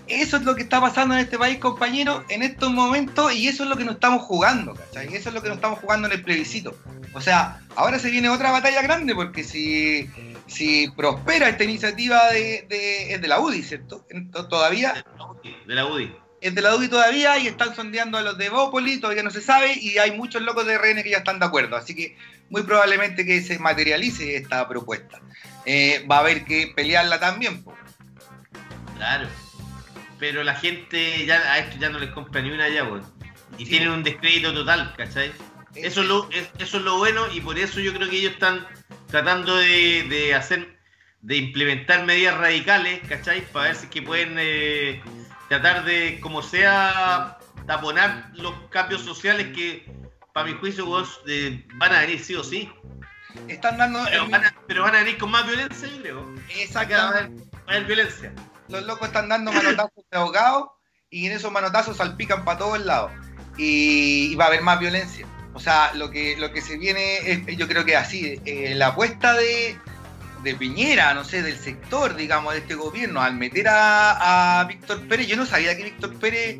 Eso es lo que está pasando en este país, compañeros, en estos momentos, y eso es lo que nos estamos jugando, ¿cachai? Eso es lo que nos estamos jugando en el plebiscito. O sea, ahora se viene otra batalla grande, porque si, si prospera esta iniciativa de, de, es de la UDI, ¿cierto? Todavía De la UDI, De la UDI. es de la UDI todavía y están sondeando a los de Bópoli, todavía no se sabe, y hay muchos locos de RN que ya están de acuerdo. Así que muy probablemente que se materialice esta propuesta. Eh, va a haber que pelearla también, po. Claro. Pero la gente ya a esto ya no les compra ni una ya, weón. Y Sí. tienen un descrédito total, ¿cachai? Eso es, lo, es- eso es lo bueno y por eso yo creo que ellos están tratando de, de hacer, de implementar medidas radicales, ¿cachai? Para ver si es que pueden eh, tratar de, como sea, taponar los cambios sociales que, para mi juicio, weón, eh, van a venir sí o sí. Están dando... Pero van, a, pero van a venir con más violencia, yo creo. Exactamente. va a haber violencia. Los locos están dando manotazos de ahogados y en esos manotazos salpican para todos lados. Y, y va a haber más violencia. O sea, lo que, lo que se viene, es- yo creo que así, eh, la apuesta de, de Piñera, no sé, del sector, digamos, de este gobierno, al meter a, a Víctor Pérez, yo no sabía que Víctor Pérez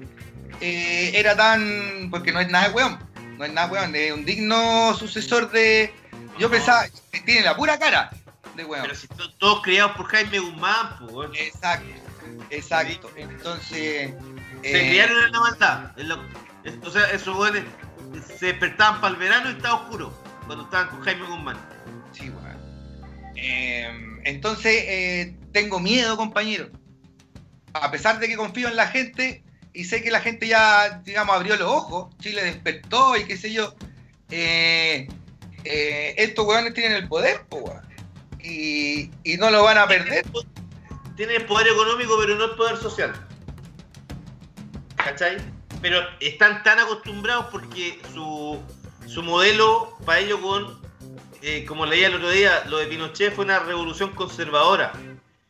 eh, era tan, porque no es nada de weón, no es nada de weón, es un digno sucesor de, yo pensaba, tiene la pura cara de weón. Pero si son todos criados por Jaime Guzmán, pues. Exacto, exacto. Entonces, Se eh, criaron en la maldad. en o sea, esos weones se despertaban para el verano y estaba oscuro. Cuando estaban con Jaime Guzmán. sí, weón. Eh, entonces, eh, tengo miedo, compañero. A pesar de que confío en la gente y sé que la gente ya, digamos, abrió los ojos, Chile despertó y qué sé yo. eh, eh, estos weones tienen el poder, po, weón. Y, y no lo van a perder. Tienen el poder económico, pero no el poder social. ¿Cachai? Pero están tan acostumbrados porque su, su modelo, para ellos, con, eh, como leía el otro día, lo de Pinochet fue una revolución conservadora.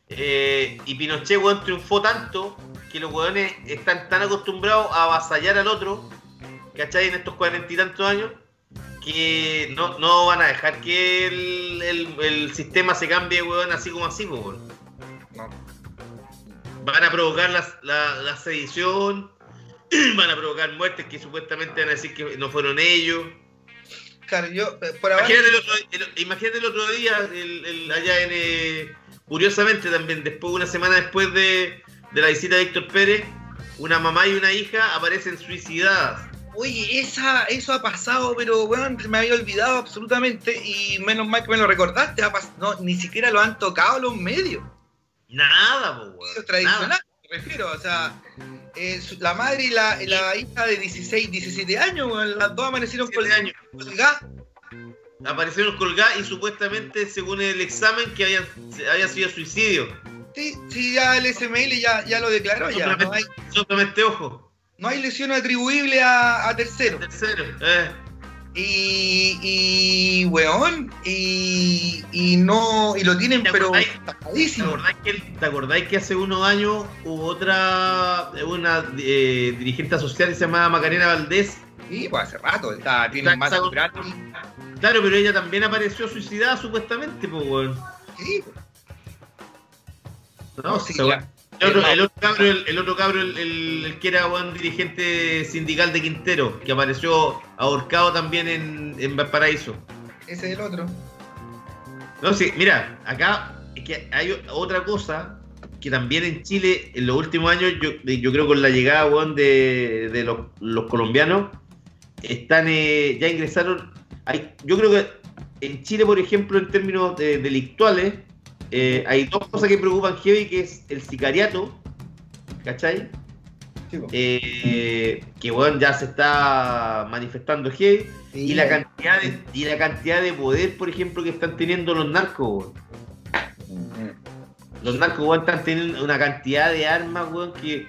Eh, y Pinochet, weón, triunfó tanto que los weones están tan acostumbrados a avasallar al otro, ¿cachai? En estos cuarenta y tantos años, que no, no van a dejar que el, el- el sistema se cambie, weón, así como así, pues, weón. No. Van a provocar la, la, la sedición, van a provocar muertes que supuestamente van a decir que no fueron ellos. Claro, yo, eh, por ahora. Imagínate el otro, el- imagínate el otro día, el- el- allá en. eh, curiosamente también, después una semana después de, de la visita de Héctor Pérez, una mamá y una hija aparecen suicidadas. Oye, esa, eso ha pasado, pero se me había olvidado absolutamente y menos mal que me lo recordaste. no, ni siquiera lo han tocado los medios, Nada, weón. medios tradicionales, me refiero. O sea, eh, la madre y la, la hija de 16, 17 años, weón, las dos amanecieron colgadas. Aparecieron colgadas y supuestamente, según el examen, que habían, había sido suicidio. Sí, sí, ya el SML ya, ya lo declaró, ya. No hay, Solamente ojo. No hay lesión atribuible a, a tercero. Tercero. Eh. Y, y weón, y, y no, y lo tienen, ¿Te pero? ¿Te tapadísimo. acordáis, que, ¿Te acordáis que hace unos años hubo otra, una eh, dirigente social que se llamaba Macarena Valdés? Sí, pues hace rato, está, tiene está- gratis. Claro, pero ella también apareció suicidada supuestamente, pues, weón. Sí, No, sí. El, otro, el otro cabro, el, el otro cabro, el, el- el que era weón, dirigente sindical de Quintero, que apareció ahorcado también en, en Valparaíso. ese es el otro. No, sí, mira, acá es que hay otra cosa que también en Chile, en los últimos años, yo, yo creo con la llegada weón, de, de los, los colombianos, están eh, ya ingresaron. Hay, yo creo que en Chile, por ejemplo, en términos de- delictuales, eh, hay dos cosas que preocupan heavy, que es el sicariato, ¿cachai? Eh, que bueno, ya se está manifestando heavy. Sí, Y la cantidad de, y la cantidad de poder, por ejemplo, que están teniendo los narcos, weón. Mm. Los narcos, weón, están teniendo una cantidad de armas, weón, que.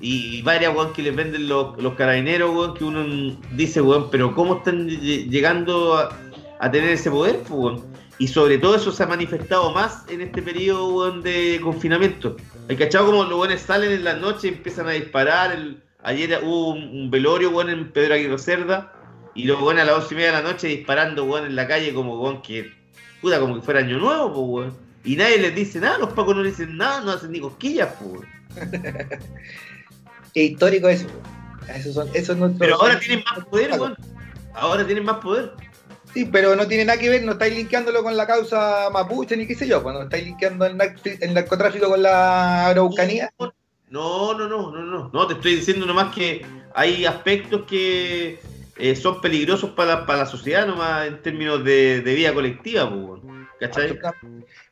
Y, y varias, weón, que les venden los, los carabineros, weón, que uno dice, weón, pero ¿cómo están lle- llegando a, a tener ese poder, pues, weón? Y sobre todo eso se ha manifestado más en este periodo, de confinamiento. ¿Hay cachado como los weones salen en la noche y empiezan a disparar? El- ayer hubo un, un velorio, weón, en Pedro Aguirre Cerda, y los weones a las once y media de la noche disparando, weón, en la calle como, weón, que, puta, como que fuera año nuevo, pues. Y nadie les dice nada, los pacos no les dicen nada, no hacen ni cosquillas, pues. Es histórico eso. po. Esos son, esos no Pero ahora tienen más poder, weón. Ahora tienen más poder. Sí, pero no tiene nada que ver, no estáis linkeándolo con la causa mapuche ni qué sé yo, cuando estáis linkeando el, el narcotráfico con la araucanía. No, no, no, no, no. No, te estoy diciendo nomás que hay aspectos que eh, son peligrosos para la, para la sociedad nomás en términos de, de vida colectiva, pues. ¿Cachai?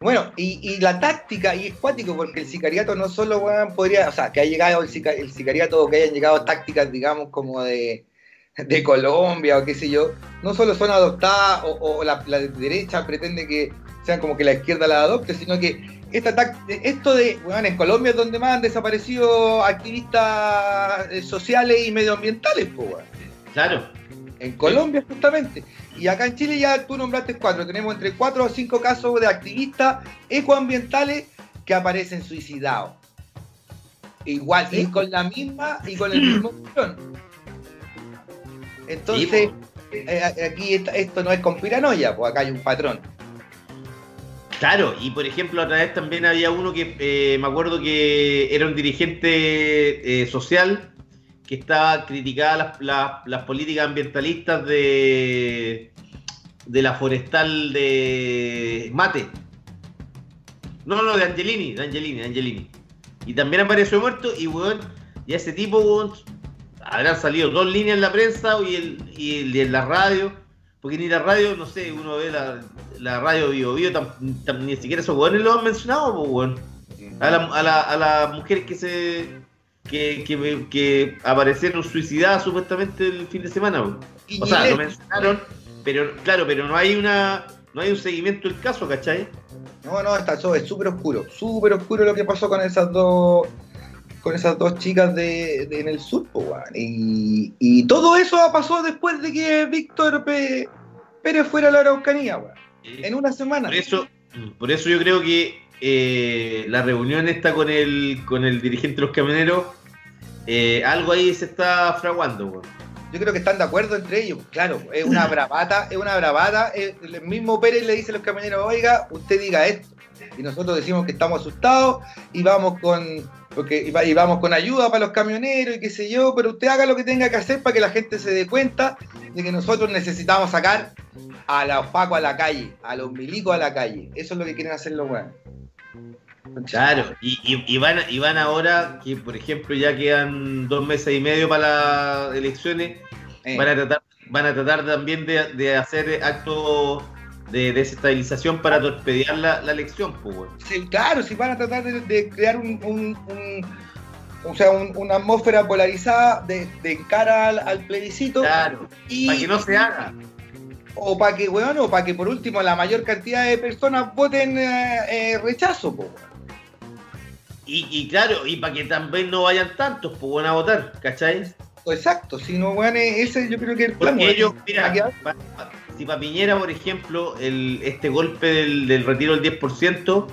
Bueno, y, y la táctica, y es cuático, porque el sicariato no solo podría, o sea, que haya llegado el, sica- el sicariato, que hayan llegado tácticas, digamos, como de, de Colombia o qué sé yo, no solo son adoptadas o, o la, la derecha pretende que sean como que la izquierda la adopte, sino que esta esto de, weón, en Colombia es donde más han desaparecido activistas eh, sociales y medioambientales, pues. Claro. En Colombia, justamente. Y acá en Chile ya tú nombraste cuatro. Tenemos entre cuatro o cinco casos de activistas ecoambientales que aparecen suicidados. Igual, y con la misma, y con el mismo. Entonces, eh, aquí esto no es con piranoia, pues acá hay un patrón. Claro, y por ejemplo, otra vez también había uno que eh, me acuerdo que era un dirigente eh, social que estaba criticada las, las- las políticas ambientalistas de, de la forestal de Mate. No, no, de Angelini, de Angelini, de Angelini. Y también apareció muerto y, weón, y ese tipo, weón, habrán salido dos líneas en la prensa y, el, y, el- y en la radio. Porque ni la radio, no sé, uno ve la, la radio Bio Bio, tam- tam- ni siquiera esos weones lo han mencionado, pues, weón. A, la- a, la- a las mujeres que se que, que, que aparecieron suicidadas supuestamente el fin de semana. Y O sea, lo mencionaron, pero claro, pero no hay una no hay un seguimiento del caso, ¿cachai? No, no, está todo, es súper oscuro. Súper oscuro lo que pasó con esas dos con esas dos chicas de, de- en el sur, pues, weón. y, y todo eso pasó después de que Víctor P- Pérez fuera a la Araucanía, weón. En una semana. Por eso, por eso yo creo que eh, la reunión está con el, con el dirigente de los camioneros, eh, algo ahí se está fraguando, weón. Yo creo que están de acuerdo entre ellos. Claro, es una bravata, es una bravata. El mismo Pérez le dice a los camioneros, oiga, usted diga esto. Y nosotros decimos que estamos asustados y vamos con porque y va- y vamos con ayuda para los camioneros y qué sé yo, pero usted haga lo que tenga que hacer para que la gente se dé cuenta de que nosotros necesitamos sacar a los pacos a la calle, a los milicos a la calle. Eso es lo que quieren hacer los weones. Claro, y, y- y van, y van ahora que, por ejemplo, ya quedan dos meses y medio para las elecciones, Eh, van, a tratar, van a tratar también de, de hacer actos de desestabilización para torpedear la, la elección, pues, sí, claro, si van a tratar de, de crear un, un- un- o sea, un- una atmósfera polarizada de, de cara al, al plebiscito Claro, y, para que no se haga. o para que, weón, o para que por último la mayor cantidad de personas voten eh, eh, rechazo, weón. Y, y claro, y para que también no vayan tantos, pues van a votar, ¿cachai? Exacto, si no, weón, ese yo creo que el plan. Porque ellos, mira, si para Piñera, por ejemplo, el, este golpe del, del retiro del 10%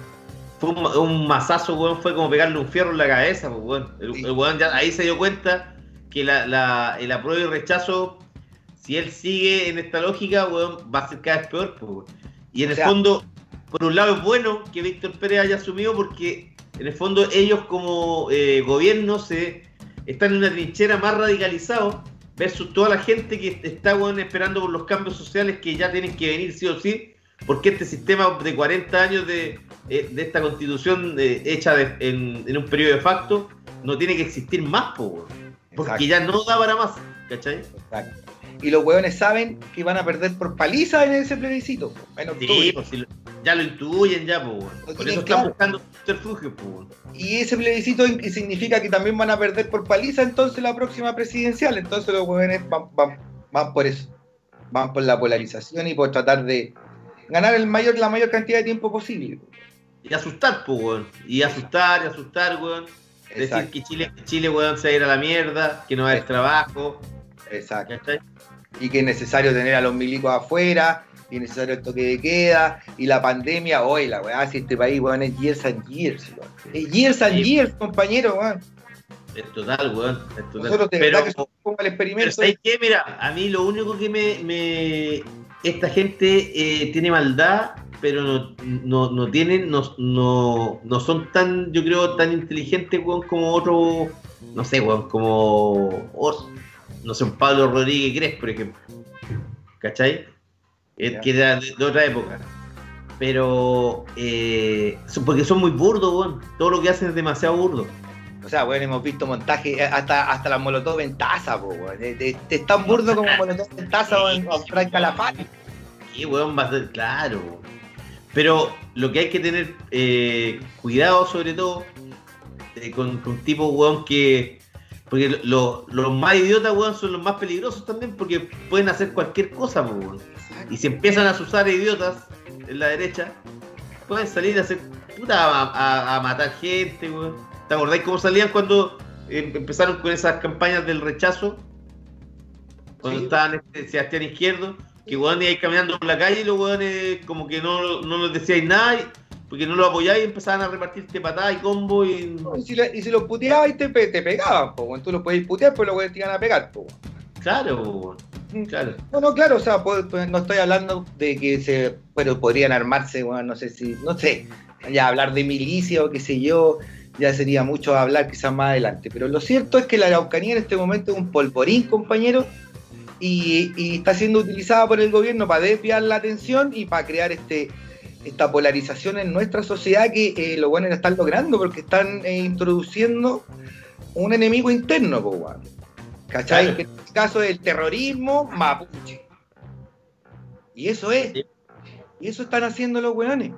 fue un, ma- un mazazo, weón, fue como pegarle un fierro en la cabeza, pues, weón. El, Sí. el weón ya ahí se dio cuenta que la, la- el apruebo y rechazo, si él sigue en esta lógica, weón, va a ser cada vez peor, pues, weón. Y en O el fondo, por un lado es bueno que Víctor Pérez haya asumido porque en el fondo ellos como eh, gobierno se están en una trinchera más radicalizados versus toda la gente que está weón, esperando por los cambios sociales que ya tienen que venir sí o sí, porque este sistema de 40 años de, eh, de esta constitución eh, hecha de- en, en un periodo de facto no tiene que existir más, po, porque Exacto. ya no da para más, ¿cachai? Exacto. Y los hueones saben que van a perder por paliza en ese plebiscito. En. Sí, pues, si ya lo intuyen ya. Lo por eso están claro. buscando subterfugios, weón. Y ese plebiscito significa que también van a perder por paliza entonces la próxima presidencial. Entonces los hueones van, van- van por eso. Van por la polarización y por tratar de ganar el mayor, la mayor cantidad de tiempo posible. Y asustar, pues, weón. Y asustar, y asustar, weón. Decir Exacto, que Chile, Chile, weón, se va a ir a la mierda, que no va a haber trabajo, exacto. Y que es necesario tener a los milicos afuera, y es necesario el toque de queda, y la pandemia, hoy la weá, si este país, weón, es years and years, weón. Es years and Sí. years, compañero, weón. Es total, weón. Es total. Nosotros de pero, que somos pero experimento. ¿sabes qué? Mira, a mí lo único que me... me- esta gente eh, tiene maldad, pero no, no, no tienen, no, no, no son tan, yo creo, tan inteligentes, weón, como otro, no sé, weón, como, no sé, un Pablo Rodríguez Gres, por ejemplo. ¿Cachai? Eh, que era de, de otra época. Pero, eh, porque son muy burdos, weón. Todo lo que hacen es demasiado burdo. O sea, weón, hemos visto montajes, eh, hasta, hasta la molotov en taza, po, weón. Es, tan burdo como molotov en taza o en o Frank Calafate. ¿Qué weón va a ser? Claro. weón. Pero lo que hay que tener eh, cuidado, sobre todo, eh, con, con tipos, weón, que. Porque lo- los más idiotas, weón, son los más peligrosos también, porque pueden hacer cualquier cosa, weón. Y si empiezan a usar idiotas en la derecha, pueden salir a hacer. puta, a, a- a matar gente, weón. ¿Te acordáis cómo salían cuando eh, empezaron con esas campañas del rechazo? Cuando Sí. estaban este Sebastián Izquierdo, que weón iba caminando por la calle y los weones como que no, no les decíais nada y- porque no lo apoyáis y empezaban a repartirte patadas y combo y. Y si, le- y si los puteabas y te, te pegaban, po. Tú los podías putear, pero los te iban a pegar, po. Claro, weón, claro. No, no, claro, o sea, pues, pues, no estoy hablando de que se, pero podrían armarse, weón, no sé si, no sé, ya hablar de milicia o qué sé yo, ya sería mucho hablar quizás más adelante. Pero lo cierto es que la Araucanía en este momento es un polvorín, compañero, y, y está siendo utilizada por el gobierno para desviar la atención y para crear este esta polarización en nuestra sociedad que eh, los buenos la están logrando porque están eh, introduciendo un enemigo interno, po, weón. ¿Cachai? Claro. Que en este caso es el terrorismo mapuche. Y eso es. Sí. Y eso están haciendo los weones.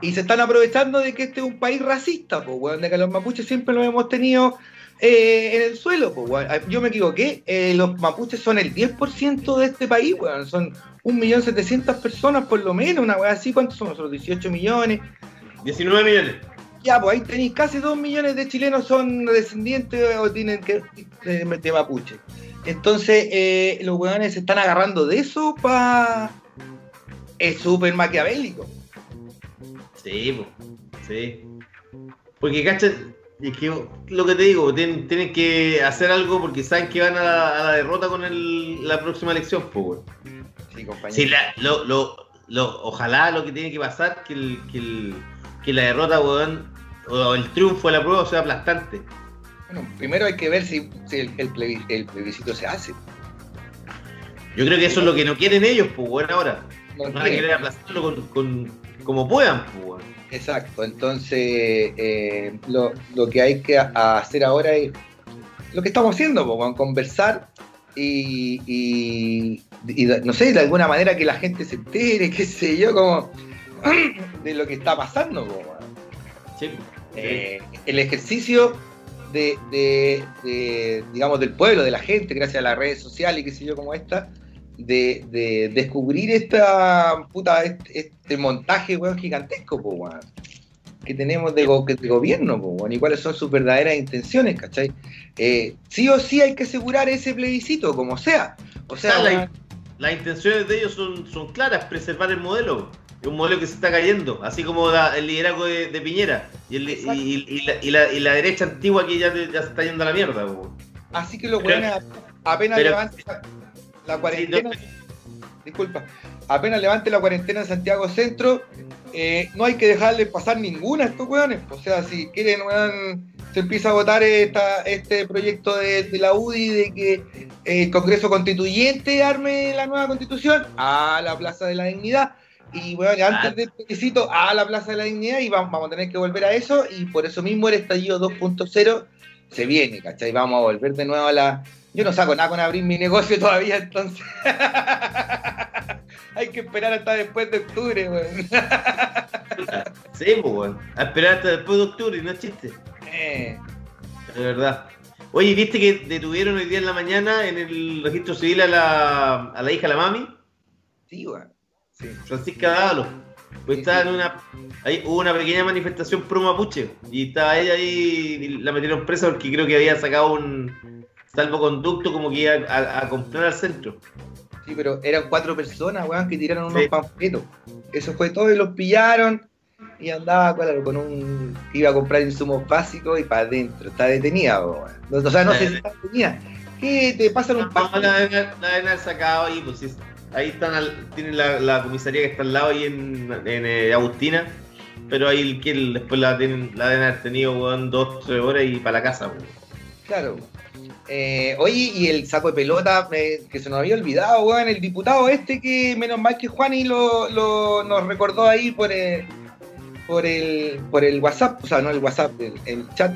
Y se están aprovechando de que este es un país racista, pues, weón, de que los mapuches siempre los hemos tenido eh, en el suelo, pues, weón. Yo me equivoqué, los mapuches son el 10% de este país, weón. Son 1.700.000 personas por lo menos, una weá así, ¿cuántos somos? Nosotros 18 millones. 19 millones. Ya, pues ahí tenéis casi 2 millones de chilenos son descendientes o tienen que de, de mapuche. Entonces, eh, los weones se están agarrando de eso para... Es súper maquiavélico. Sí, po, sí. Porque, ¿cachai? Es que lo que te digo, tienen, tienen que hacer algo porque saben que van a la, a la derrota con el- la próxima elección, pues, weón. Sí, compañero. Sí, la- lo, lo- lo- ojalá lo que tiene que pasar que, el, que, el- que la derrota, weón, o el triunfo de la prueba sea aplastante. Bueno, primero hay que ver si, si el, el plebi- el plebiscito se hace. Yo creo que eso es lo que no quieren ellos, pues, weón, ahora. No Van a quieren. querer aplastarlo con, con- como puedan, pues, weón. Exacto, entonces eh, lo, lo que hay que hacer ahora es lo que estamos haciendo, weón, conversar y, y- no sé, de alguna manera que la gente se entere, qué sé yo, como de lo que está pasando. Sí. Eh, el ejercicio de, de- de, digamos, del pueblo, de la gente, gracias a las redes sociales y qué sé yo, como esta, de, de descubrir esta puta, este, este montaje, weón, gigantesco, po, weón. Que tenemos de, go- de gobierno, po, y cuáles son sus verdaderas intenciones, ¿cachai? Eh, sí o sí hay que asegurar ese plebiscito, como sea. O sea, O sea, la- weón, Las intenciones de ellos son, son claras, preservar el modelo. Es un modelo que se está cayendo, así como la- el liderazgo de, de Piñera y, el- y- y- la, y la- y la derecha antigua que ya, ya se está yendo a la mierda. po. así que los pero- weones apenas pero- levanten la, la Sí, cuarentena. no, disculpa, apenas levante la cuarentena en Santiago Centro, eh, no hay que dejarle pasar ninguna a estos weones. O sea, si quieren, weón, se empieza a votar esta, este proyecto de, de la UDI de que eh, el Congreso Constituyente arme la nueva constitución a la Plaza de la Dignidad. Y bueno, antes del plebiscito a la Plaza de la Dignidad y vamos, vamos a tener que volver a eso y por eso mismo el estallido 2.0 se viene, ¿cachai? Vamos a volver de nuevo a la... Yo no saco nada con abrir mi negocio todavía, entonces... Hay que esperar hasta después de octubre, weón. Sí, pues, weón. A esperar hasta después de octubre, no es chiste. Eh, De verdad. Oye, ¿viste que detuvieron hoy día en la mañana en el registro civil a la, a la hija de la mami? sí, weón. Sí. Francisca Dávalos. Pues Sí, estaba sí. en una. Ahí hubo una pequeña manifestación pro mapuche. Y estaba ella ahí y la metieron presa porque creo que había sacado un salvoconducto como que iba a, a comprar al centro. Sí, pero eran cuatro personas, weón, que tiraron unos Sí. panfletos. Eso fue todo y los pillaron. Y andaba claro, con un. iba a comprar insumos básicos y para adentro. Está detenida, weón. O sea, no sé si está detenida. ¿Qué te pasan un No, la panfleto? deben haber- la deben haber sacado ahí, pues sí. Ahí están, al- tienen la, la comisaría que está al lado ahí en, en eh, Agustina. Pero ahí el, después la, tienen, la deben haber tenido, weón, dos, tres horas y para la casa, weón. Claro. Eh, oye, y el saco de pelota, eh, que se nos había olvidado, weón, el diputado este que menos mal que Juani lo, lo- nos recordó ahí por el, por el por el WhatsApp, o sea, no el WhatsApp, el, el chat.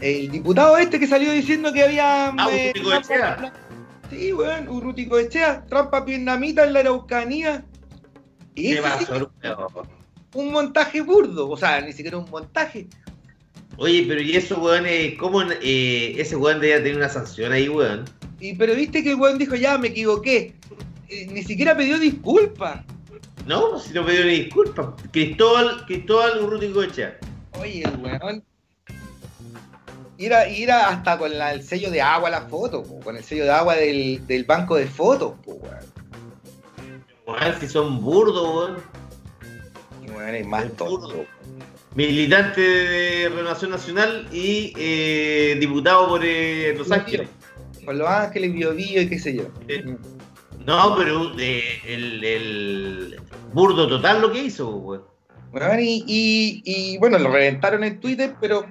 El diputado este que salió diciendo que había... Ah, eh, Urrutico Echea. Sí, weón, Urrutico Echea, trampa vietnamita en la Araucanía. Y ¿Qué sí pasó, weón? un montaje burdo, o sea, ni siquiera un montaje. Oye, pero ¿y eso, weón? Eh, ¿Cómo eh, ese weón debía tener una sanción ahí, weón? Y, pero viste que el weón dijo, ya, me equivoqué. Eh, ni siquiera pidió disculpas. No, si no pidió ni disculpas. Cristóbal, Cristóbal Echea. Oye, el weón. Ir, a- ir a- hasta con la- el sello de agua la foto, po, con el sello de agua del, del banco de fotos, po, weón. Weón, si son burdos, weón. Y weón es más tonto. Militante de Renovación Nacional y eh, diputado por eh, Los Ángeles. Con Los Ángeles, Bio Bio y qué sé yo. No, pero eh, el, el burdo total lo que hizo, weón. Weón, y, y, y, bueno, lo reventaron en Twitter, pero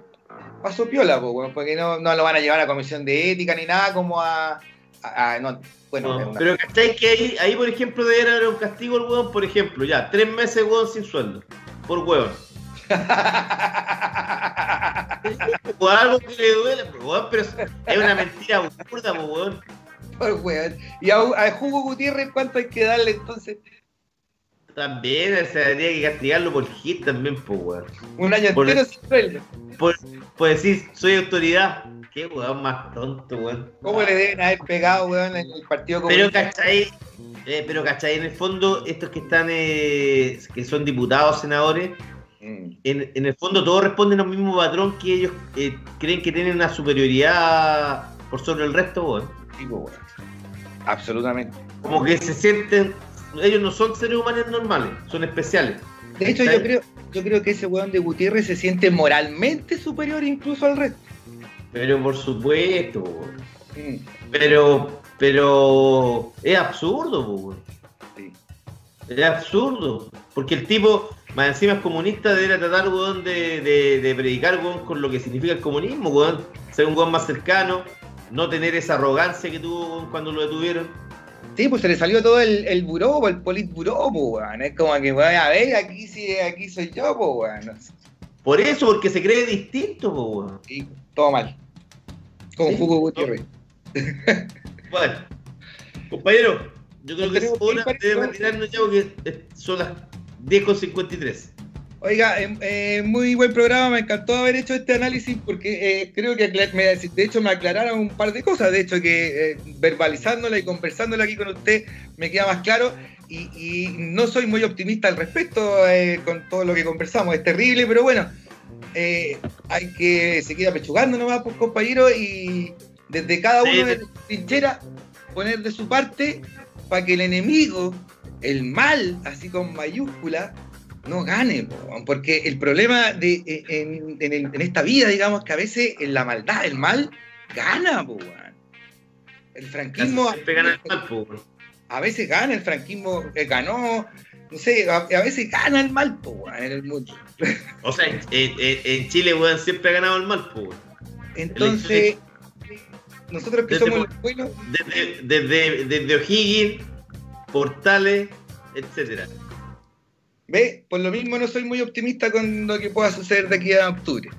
pasó piola, weón, porque no, no lo van a llevar a comisión de ética ni nada como a. a- a- no, bueno, No, pero ¿cachai? Que ahí, ahí, por ejemplo, debería haber un castigo al weón, por ejemplo, ya, tres meses weón sin sueldo. Por weón. O algo que le duele, pero, weón, pero es una mentira burda, po, weón. por weón. Y a, a Hugo Gutiérrez, ¿cuánto hay que darle entonces? También, o sea, habría que castigarlo por hit también, pues, weón. Un año Por- entero sin sueldo. Por, por decir, soy autoridad. Qué weón más tonto, weón. ¿Cómo le deben haber pegado, weón, en el partido Pero cachai, eh, pero cachai, en el fondo, estos que están, eh, que son diputados, senadores. En, en el fondo todos responden al mismo patrón que ellos eh, creen que tienen una superioridad por sobre el resto, weón. Sí, po, weón. Absolutamente. Como que se sienten, ellos no son seres humanos normales, son especiales. De hecho, yo creo, yo creo que ese weón de Gutiérrez se siente moralmente superior incluso al resto. Pero por supuesto, weón. Mm. Pero, pero es absurdo, weón. Sí. Es absurdo. Porque el tipo, más encima es comunista, debería tratar, weón, de, de, de predicar, weón, con lo que significa el comunismo, weón. Ser un weón más cercano, no tener esa arrogancia que tuvo weón, cuando lo detuvieron. Sí, pues se le salió todo el, el buró, el politburó, po, weón. Es como que, weón, a ver, aquí sí, aquí soy yo, weón. Por eso, porque se cree distinto, weón. Sí, todo mal. Con Sí, Hugo Gutiérrez. Bueno, compañero, yo creo que es hora de retirarnos ya porque son las 10.53. Oiga, eh, eh, muy buen programa, me encantó haber hecho este análisis porque eh, creo que me- de hecho me aclararon un par de cosas, de hecho que eh, verbalizándola y conversándola aquí con usted me queda más claro y, y no soy muy optimista al respecto eh, con todo lo que conversamos, es terrible, pero bueno, hay que seguir apechugando nomás, pues, compañero, y desde cada Sí, uno de las trincheras poner de su parte para que el enemigo, el mal, así con mayúscula, no gane, porque el problema de, eh, en, en el- en esta vida, digamos, que a veces en la maldad, el mal, gana, po. El franquismo Siempre gana el mal, po, a veces gana, el franquismo eh, ganó, no sé, a, a veces gana el mal, po, en el mundo. O sea, en, Chile, weón, siempre ha ganado el mal, po. Entonces, nosotros que Desde somos los buenos, Desde, desde, desde O'Higgins, Portales, etcétera. ve, por lo mismo no soy muy optimista con lo que pueda suceder de aquí a octubre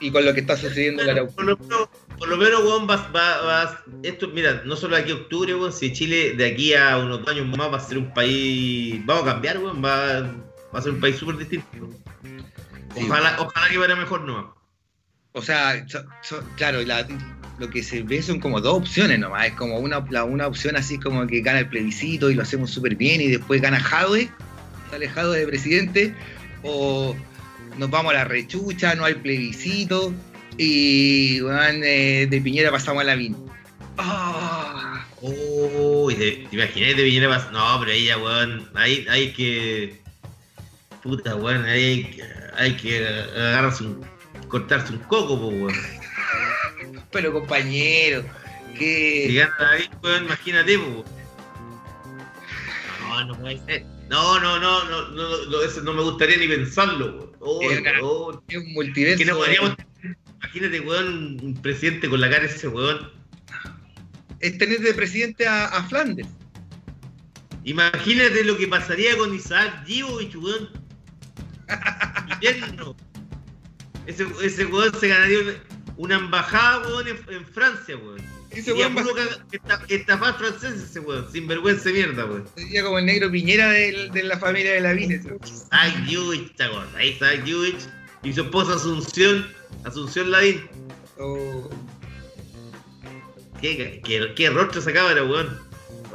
y con lo que está sucediendo en la Por lo menos, por lo menos, weón, va, va, va- esto, mira, no solo aquí a octubre, weón, si Chile de aquí a unos años más va a ser un país, vamos a cambiar, weón, va, va a ser un país súper distinto. Sí. Ojalá, ojalá que vaya mejor, no. O sea, claro, la- lo que se ve son como dos opciones nomás. Es como una, una opción así como que gana el plebiscito y lo hacemos súper bien y después gana Jadwe, sale Jadwe de presidente, o nos vamos a la rechucha, no hay plebiscito y weón, eh, de Piñera pasamos a la VIN. Ah, Uy, te, te imaginas de Piñera pas- No, pero ahí ya, weón, ahí hay que. Puta, weón, ahí hay hay que agarrarse un. Cortarse un coco, po, weón. pero compañero, Si que gana David, weón, imagínate, po. No, no puede ser. No, no, no, no, no, no, eso no me gustaría ni pensarlo, weón. Oh, weón. es un multiverso. Que no podríamos. Imagínate, weón, un presidente con la cara de ese weón. Es tener de presidente a, a Flandes. Imagínate lo que pasaría con Isaac Givovich, weón. Invierno. Ese, ese weón se ganaría una, embajada, weón, en, en Francia, weón. Ese weón puro estafar francés ese weón, sin vergüenza de mierda, weón. sería como el negro Piñera del- de, la familia de la VIN. ese weón. Isaac ¿te acordás? Isaac Givovich y su esposa Asunción, Asunción Lavín. Oh. ¿Qué, qué, qué rostro esa cabra, weón.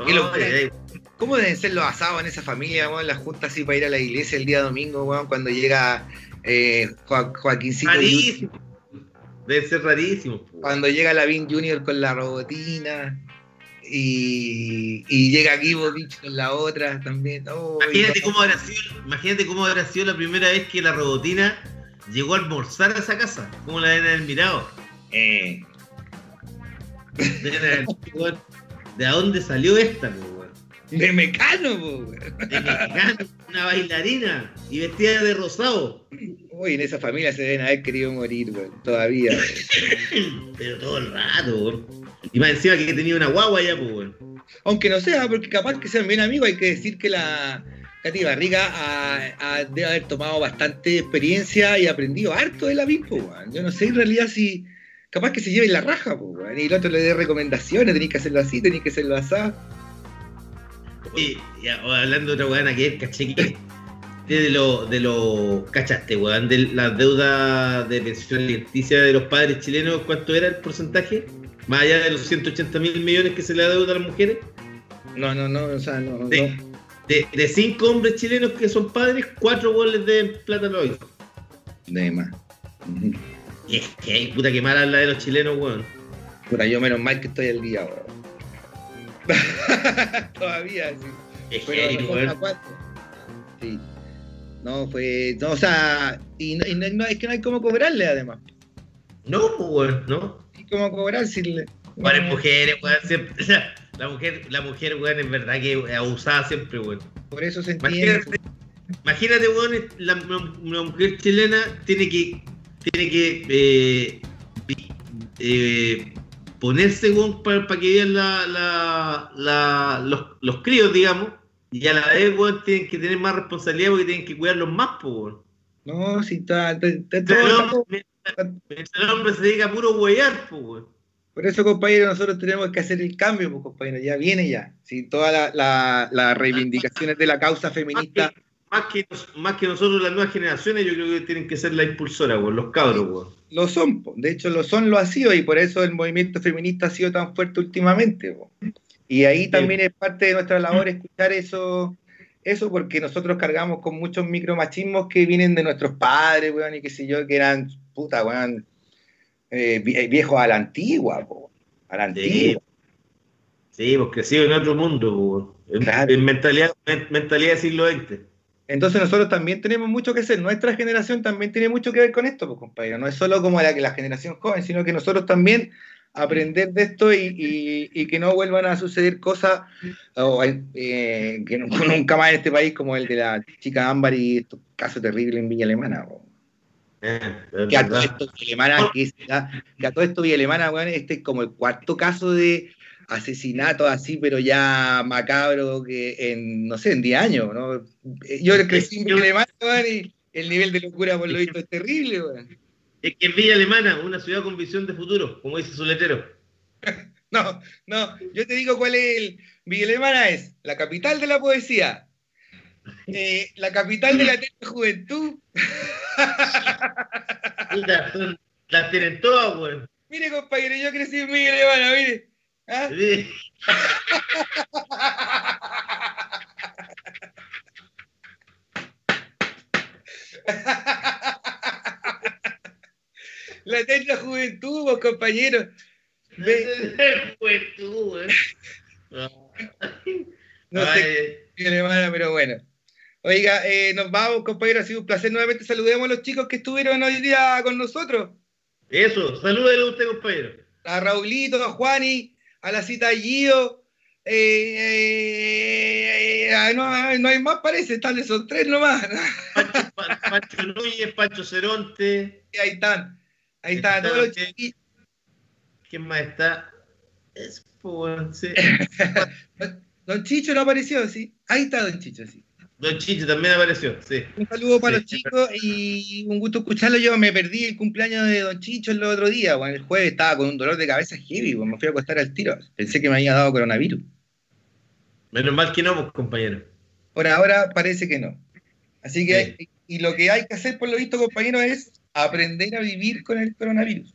Qué ay, ¿Cómo deben ser los asados en esa familia, weón? Las juntas así para ir a la iglesia el día domingo, weón, cuando llega eh, Jo- Joaquincito Rarísimo. Debe ser rarísimo. cuando llega Lavín Junior con la robotina y, y llega Gibovich con la otra también. Oh, Imagínate cómo habrá sido, imagínate cómo habrá sido la primera vez que la robotina llegó a almorzar a esa casa. ¿Cómo la deben haber mirado? Eh, ¿De dónde salió esta, weón? De Mecano, po. De mexicana, una bailarina y vestida de rosado. Uy, en esa familia se deben haber querido morir, weón, todavía. Pero todo el rato, weón. Y más encima que tenía una guagua ya, pues. Aunque no sea, porque capaz que sean bien amigos, hay que decir que la Katy Barriga ha- ha- debe haber tomado bastante experiencia y aprendido harto de la weón. Yo no sé en realidad si. Capaz que se lleve la raja, po. Y el otro le dé recomendaciones, tenéis que hacerlo así, tenéis que hacerlo así. Oye, ya, hablando de otra weón, ayer caché que de lo, de lo, cachaste, weón, de la deuda de pensión alimenticia de los padres chilenos, ¿cuánto era el porcentaje? Más allá de los 180 mil millones que se le adeuda a las mujeres. No, no, no, o sea, no, no. De, de, de cinco hombres chilenos que son padres, cuatro goles de plata a hijos. De más. Y es que, puta que mal habla de los chilenos, weón. Puta, yo menos mal que estoy al día, weón. Todavía, sí. Es Pero. Sí. No, fue. No, o sea, y, no, y no- no- es que no hay cómo cobrarle además. No, pues, weón, no. hay cómo cobrar si le. Para mujeres, weón, siempre. La mujer, la mujer, weón, es verdad que abusada siempre, weón. Por eso se entiende. Imagínate, imagínate weón, la, mujer chilena tiene que, tiene que eh, eh, ponerse, weón, para que vean la, la, la- los, los críos, digamos, y a la vez, weón, tienen que tener más responsabilidad porque tienen que cuidarlos más, weón. No, si está. está- está Mientras el todo- hombre- el hombre se dedica a puro huear, weón. Por eso, compañero, nosotros tenemos que hacer el cambio, pues, compañero. Ya viene ya. Si todas la- la- las reivindicaciones de la causa feminista. Más que, más que nosotros, las nuevas generaciones, yo creo que tienen que ser la impulsora, weón, los cabros, weón. Lo son, po. de hecho lo son, lo ha sido, y por eso el movimiento feminista ha sido tan fuerte últimamente. po. Y ahí también es parte de nuestra labor escuchar eso, eso porque nosotros cargamos con muchos micromachismos que vienen de nuestros padres, weón, y qué sé yo, que eran, puta, weón, eh, vie- viejos a la antigua, po, a la Sí. antigua. Sí, pues crecido en otro mundo, en, Claro. en mentalidad, en mentalidad del siglo XX. Entonces nosotros también tenemos mucho que hacer. Nuestra generación también tiene mucho que ver con esto, pues, compañero. No es solo como la, la generación joven, sino que nosotros también aprender de esto y, y- y que no vuelvan a suceder cosas eh, que nunca más en este país como el de la chica Ámbar y estos casos terribles en Villa Alemana. Eh, Que a todo esto Villa Alemana, que, es- que a todo esto Villa Alemana, weón, este es como el cuarto caso de asesinato así, pero ya macabro que en, no sé, en 10 años, ¿no? Yo crecí en Villa Alemana, y el nivel de locura por lo visto es terrible, weón. Es que en Villa Alemana, una ciudad con visión de futuro, como dice su letrero. No, no, yo te digo cuál es el. Villa Alemana es la capital de la poesía, eh, la capital de la juventud. Las tienen todas, weón. Mire, compañero, yo crecí en Villa Alemana, mire. Sí. La eterna juventud, vos, compañero. Ve- Juventud, weón. No sé Ay, Villa Alemana, pero bueno. Oiga, eh, nos vamos, compañero. Ha sido un placer. Nuevamente saludemos a los chicos que estuvieron hoy día con nosotros. Eso, salúdele a usted, compañero. a Raulito, a Juani, a la cita de Gio. eh, eh, eh, no, no hay más, parece, están, son tres nomás. Pancho, Pa- Pancho Núñez, Pancho Ceronte. ahí están, ahí están, todos los chiquillos. ¿Quién más está? Es, pues. Don Chicho no apareció, sí. Ahí está Don Chicho, sí. Don Chicho también apareció, sí. Un saludo para Sí. los chicos y un gusto escucharlo. Yo me perdí el cumpleaños de Don Chicho el otro día. Bueno, el jueves estaba con un dolor de cabeza heavy. bueno, me fui a acostar al tiro. Pensé que me había dado coronavirus. Menos mal que no, pues, compañero. Por ahora parece que no. Así que, y lo que hay que hacer, por lo visto, compañeros, es aprender a vivir con el coronavirus.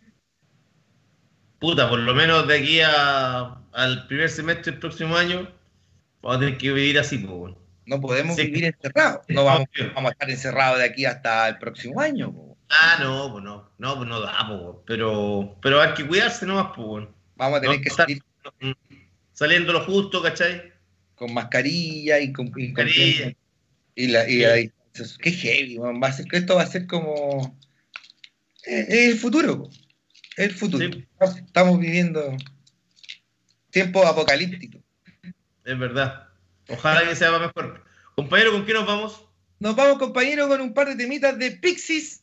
Puta, por lo menos de aquí a- al primer semestre del próximo año, vamos a tener que vivir así, pues, weón. No podemos Sí. vivir encerrados. No vamos, a estar encerrados de aquí hasta el próximo año. po. Ah, no, pues no, no, pues no da, weón. Pero, pero hay que cuidarse nomás, pues. Vamos a tener No, que no, salir Saliendo lo justo, ¿cachai? con mascarilla y con, y con- Mascarilla. y la, y Sí. la distancia. Qué heavy, weón. va a ser, esto va a ser como eh, es el futuro, po. Es el futuro. Sí. Estamos viviendo tiempos apocalípticos. Es verdad. Ojalá que sea mejor. Compañero, ¿con qué nos vamos? Nos vamos, compañero, con un par de temitas de Pixies,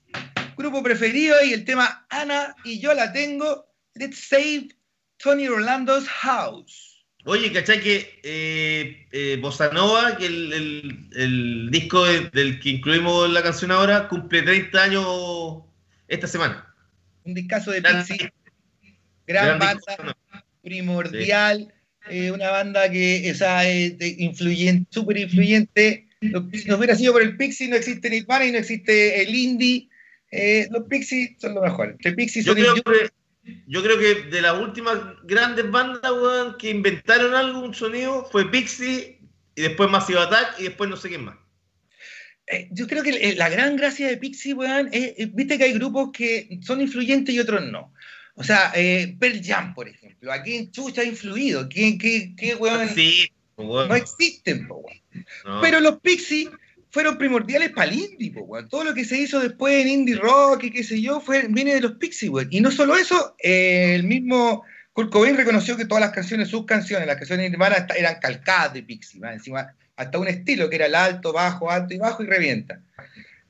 grupo preferido, y el tema Ana y yo la tengo. Let's save Tony Orlando's house. Oye, ¿cachai que eh, eh, Bossa Nova, que el, el- el disco de- del que incluimos la canción ahora, cumple 30 años esta semana? Un discazo de Pixies, gran, gran banda, primordial, eh, una banda que o sea, es influyente, súper influyente. Los- Si no hubiera sido por el Pixie, no existe Nirvana y no existe el indie. Eh, los Pixies son lo mejor. Entre Pixies Yo son creo, que, yo creo que de las últimas grandes bandas weón, que inventaron algo, un sonido, fue Pixie, y después Massive Attack, y después no sé quién más. Eh, yo creo que la gran gracia de Pixie, weón, es, es- viste que hay grupos que son influyentes y otros no. O sea, eh, Pearl Jam, por ejemplo. ¿A quién chucha ha influido? ¿Quién, qué, qué, weón? Sí, weón. No existen, po, weón. No. Pero los Pixies fueron primordiales para el indie, po, weón. Todo lo que se hizo después en indie rock y qué sé yo, fue, viene de los Pixies, weón. Y no solo eso, eh, el mismo Kurt Cobain reconoció que todas las canciones, sus canciones, las canciones de Nirvana eran calcadas de Pixies, más encima hasta un estilo que era el alto, bajo, alto y bajo y revienta.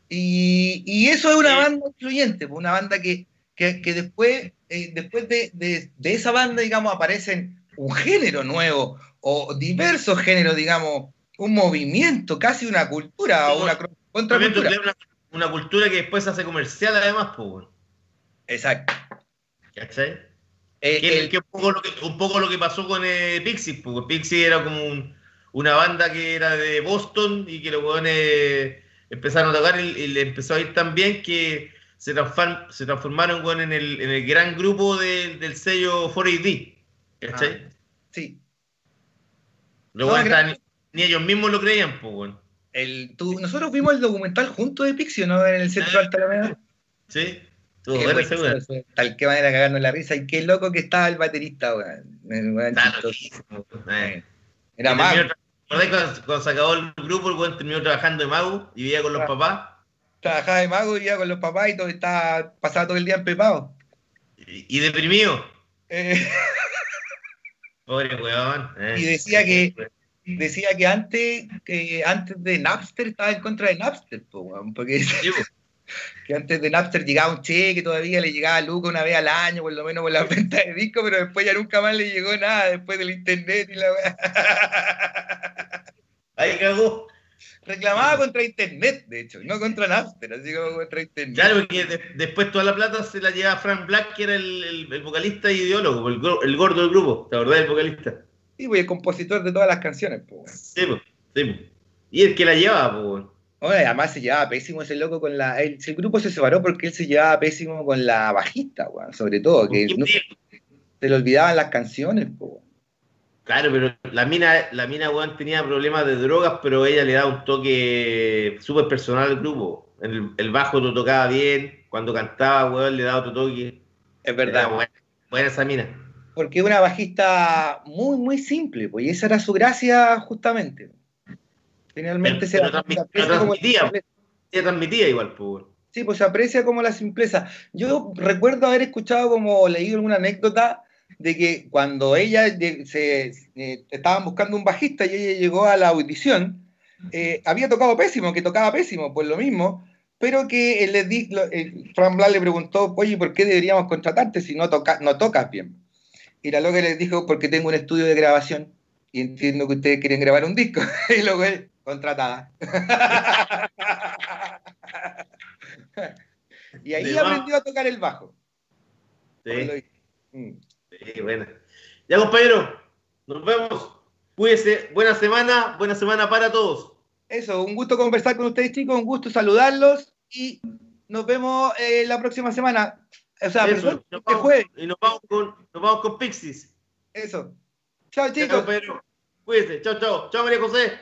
Y, y eso es una Sí. banda influyente, pues, una banda que, que, que después, eh, después de, de- de esa banda, digamos, aparecen un género nuevo o diversos géneros, digamos, un movimiento, casi una cultura o una contracultura. una, una cultura que después se hace comercial además, pues. Exacto. ¿Cachai? Eh, Que, el- que un, poco lo que, un poco lo que pasó con eh, Pixies, porque Pixies era como un- una banda que era de Boston y que los weones empezaron a tocar y, y le empezó a ir tan bien que se, transform- se transformaron en, el, en el gran grupo de- del sello 4AD. ¿Cachai? sí. No, ni ellos mismos lo creían, pues. El, tú- nosotros vimos el documental junto de Pixio, ¿no? En el centro de Alta. Sí. Qué bueno bueno, eso, Tal que manera cagarnos la risa. Y qué loco que estaba el baterista, weón. Loquísimo, eh. Era ¿Acordás cuando, cuando se acabó el grupo, el weón terminó trabajando de mago y vivía con los Ah. papás? Trabajaba de mago, vivía con los papás y todo, estaba, pasaba todo el día empepado. Y, y deprimido. Eh, Pobre weón. eh. Y decía que- decía que antes, que antes de Napster estaba en contra de Napster, po, weón, porque Sí, que antes de Napster llegaba un cheque, todavía le llegaba a Luca una vez al año, por lo menos por la venta de discos, pero después ya nunca más le llegó nada, después del internet y la weá. Ahí cagó. Reclamaba contra internet, de hecho, no contra Napster, así como contra internet. Claro, porque de- después toda la plata se la llevaba Frank Black, que era el, el- el vocalista y ideólogo, el, el gordo del grupo. ¿Te acordás del vocalista? Sí, pues el compositor de todas las canciones, weón. Sí, po, sí, po. Y el que la llevaba. Oye, además se llevaba pésimo ese loco con la. El, el grupo se separó porque él se llevaba pésimo con la bajista, weón, sobre todo, que ¿Quién no- se le olvidaban las canciones, po. Claro, pero la mina, la mina, weón, tenía problemas de drogas, pero ella le daba un toque súper personal al grupo. El, el bajo lo tocaba bien, cuando cantaba, weón, le daba otro toque. Es verdad. buena, buena esa mina. Porque es una bajista muy, muy simple, pues, y esa era su gracia justamente. Finalmente Pero- se, pero se transmit- aprecia como transmitía. Ella transmitía igual, pues. Sí, pues se aprecia como la simpleza. Yo recuerdo haber escuchado como leído alguna anécdota de que cuando ella se eh, estaban buscando un bajista y ella llegó a la audición, eh, había tocado pésimo, que tocaba pésimo, por lo mismo, pero que él le di, lo- eh, Fran Blas le preguntó, oye, ¿por qué deberíamos contratarte si no, toca, no tocas bien? Y la loca le dijo, porque tengo un estudio de grabación y entiendo que ustedes quieren grabar un disco. y luego él, contratada. y ahí aprendió a tocar el bajo. Sí. Sí, buena. Ya, compañero, nos vemos. Cuídese. Buena semana, buena semana para todos. Eso, un gusto conversar con ustedes, chicos, un gusto saludarlos y nos vemos eh, la próxima semana. O sea, Eso, perdón, y nos vamos- jueves. Y nos vamos con, nos vamos con Pixies. Eso. Chao, chicos. compañero. Cuídese. Chao, chao. Chao, María José.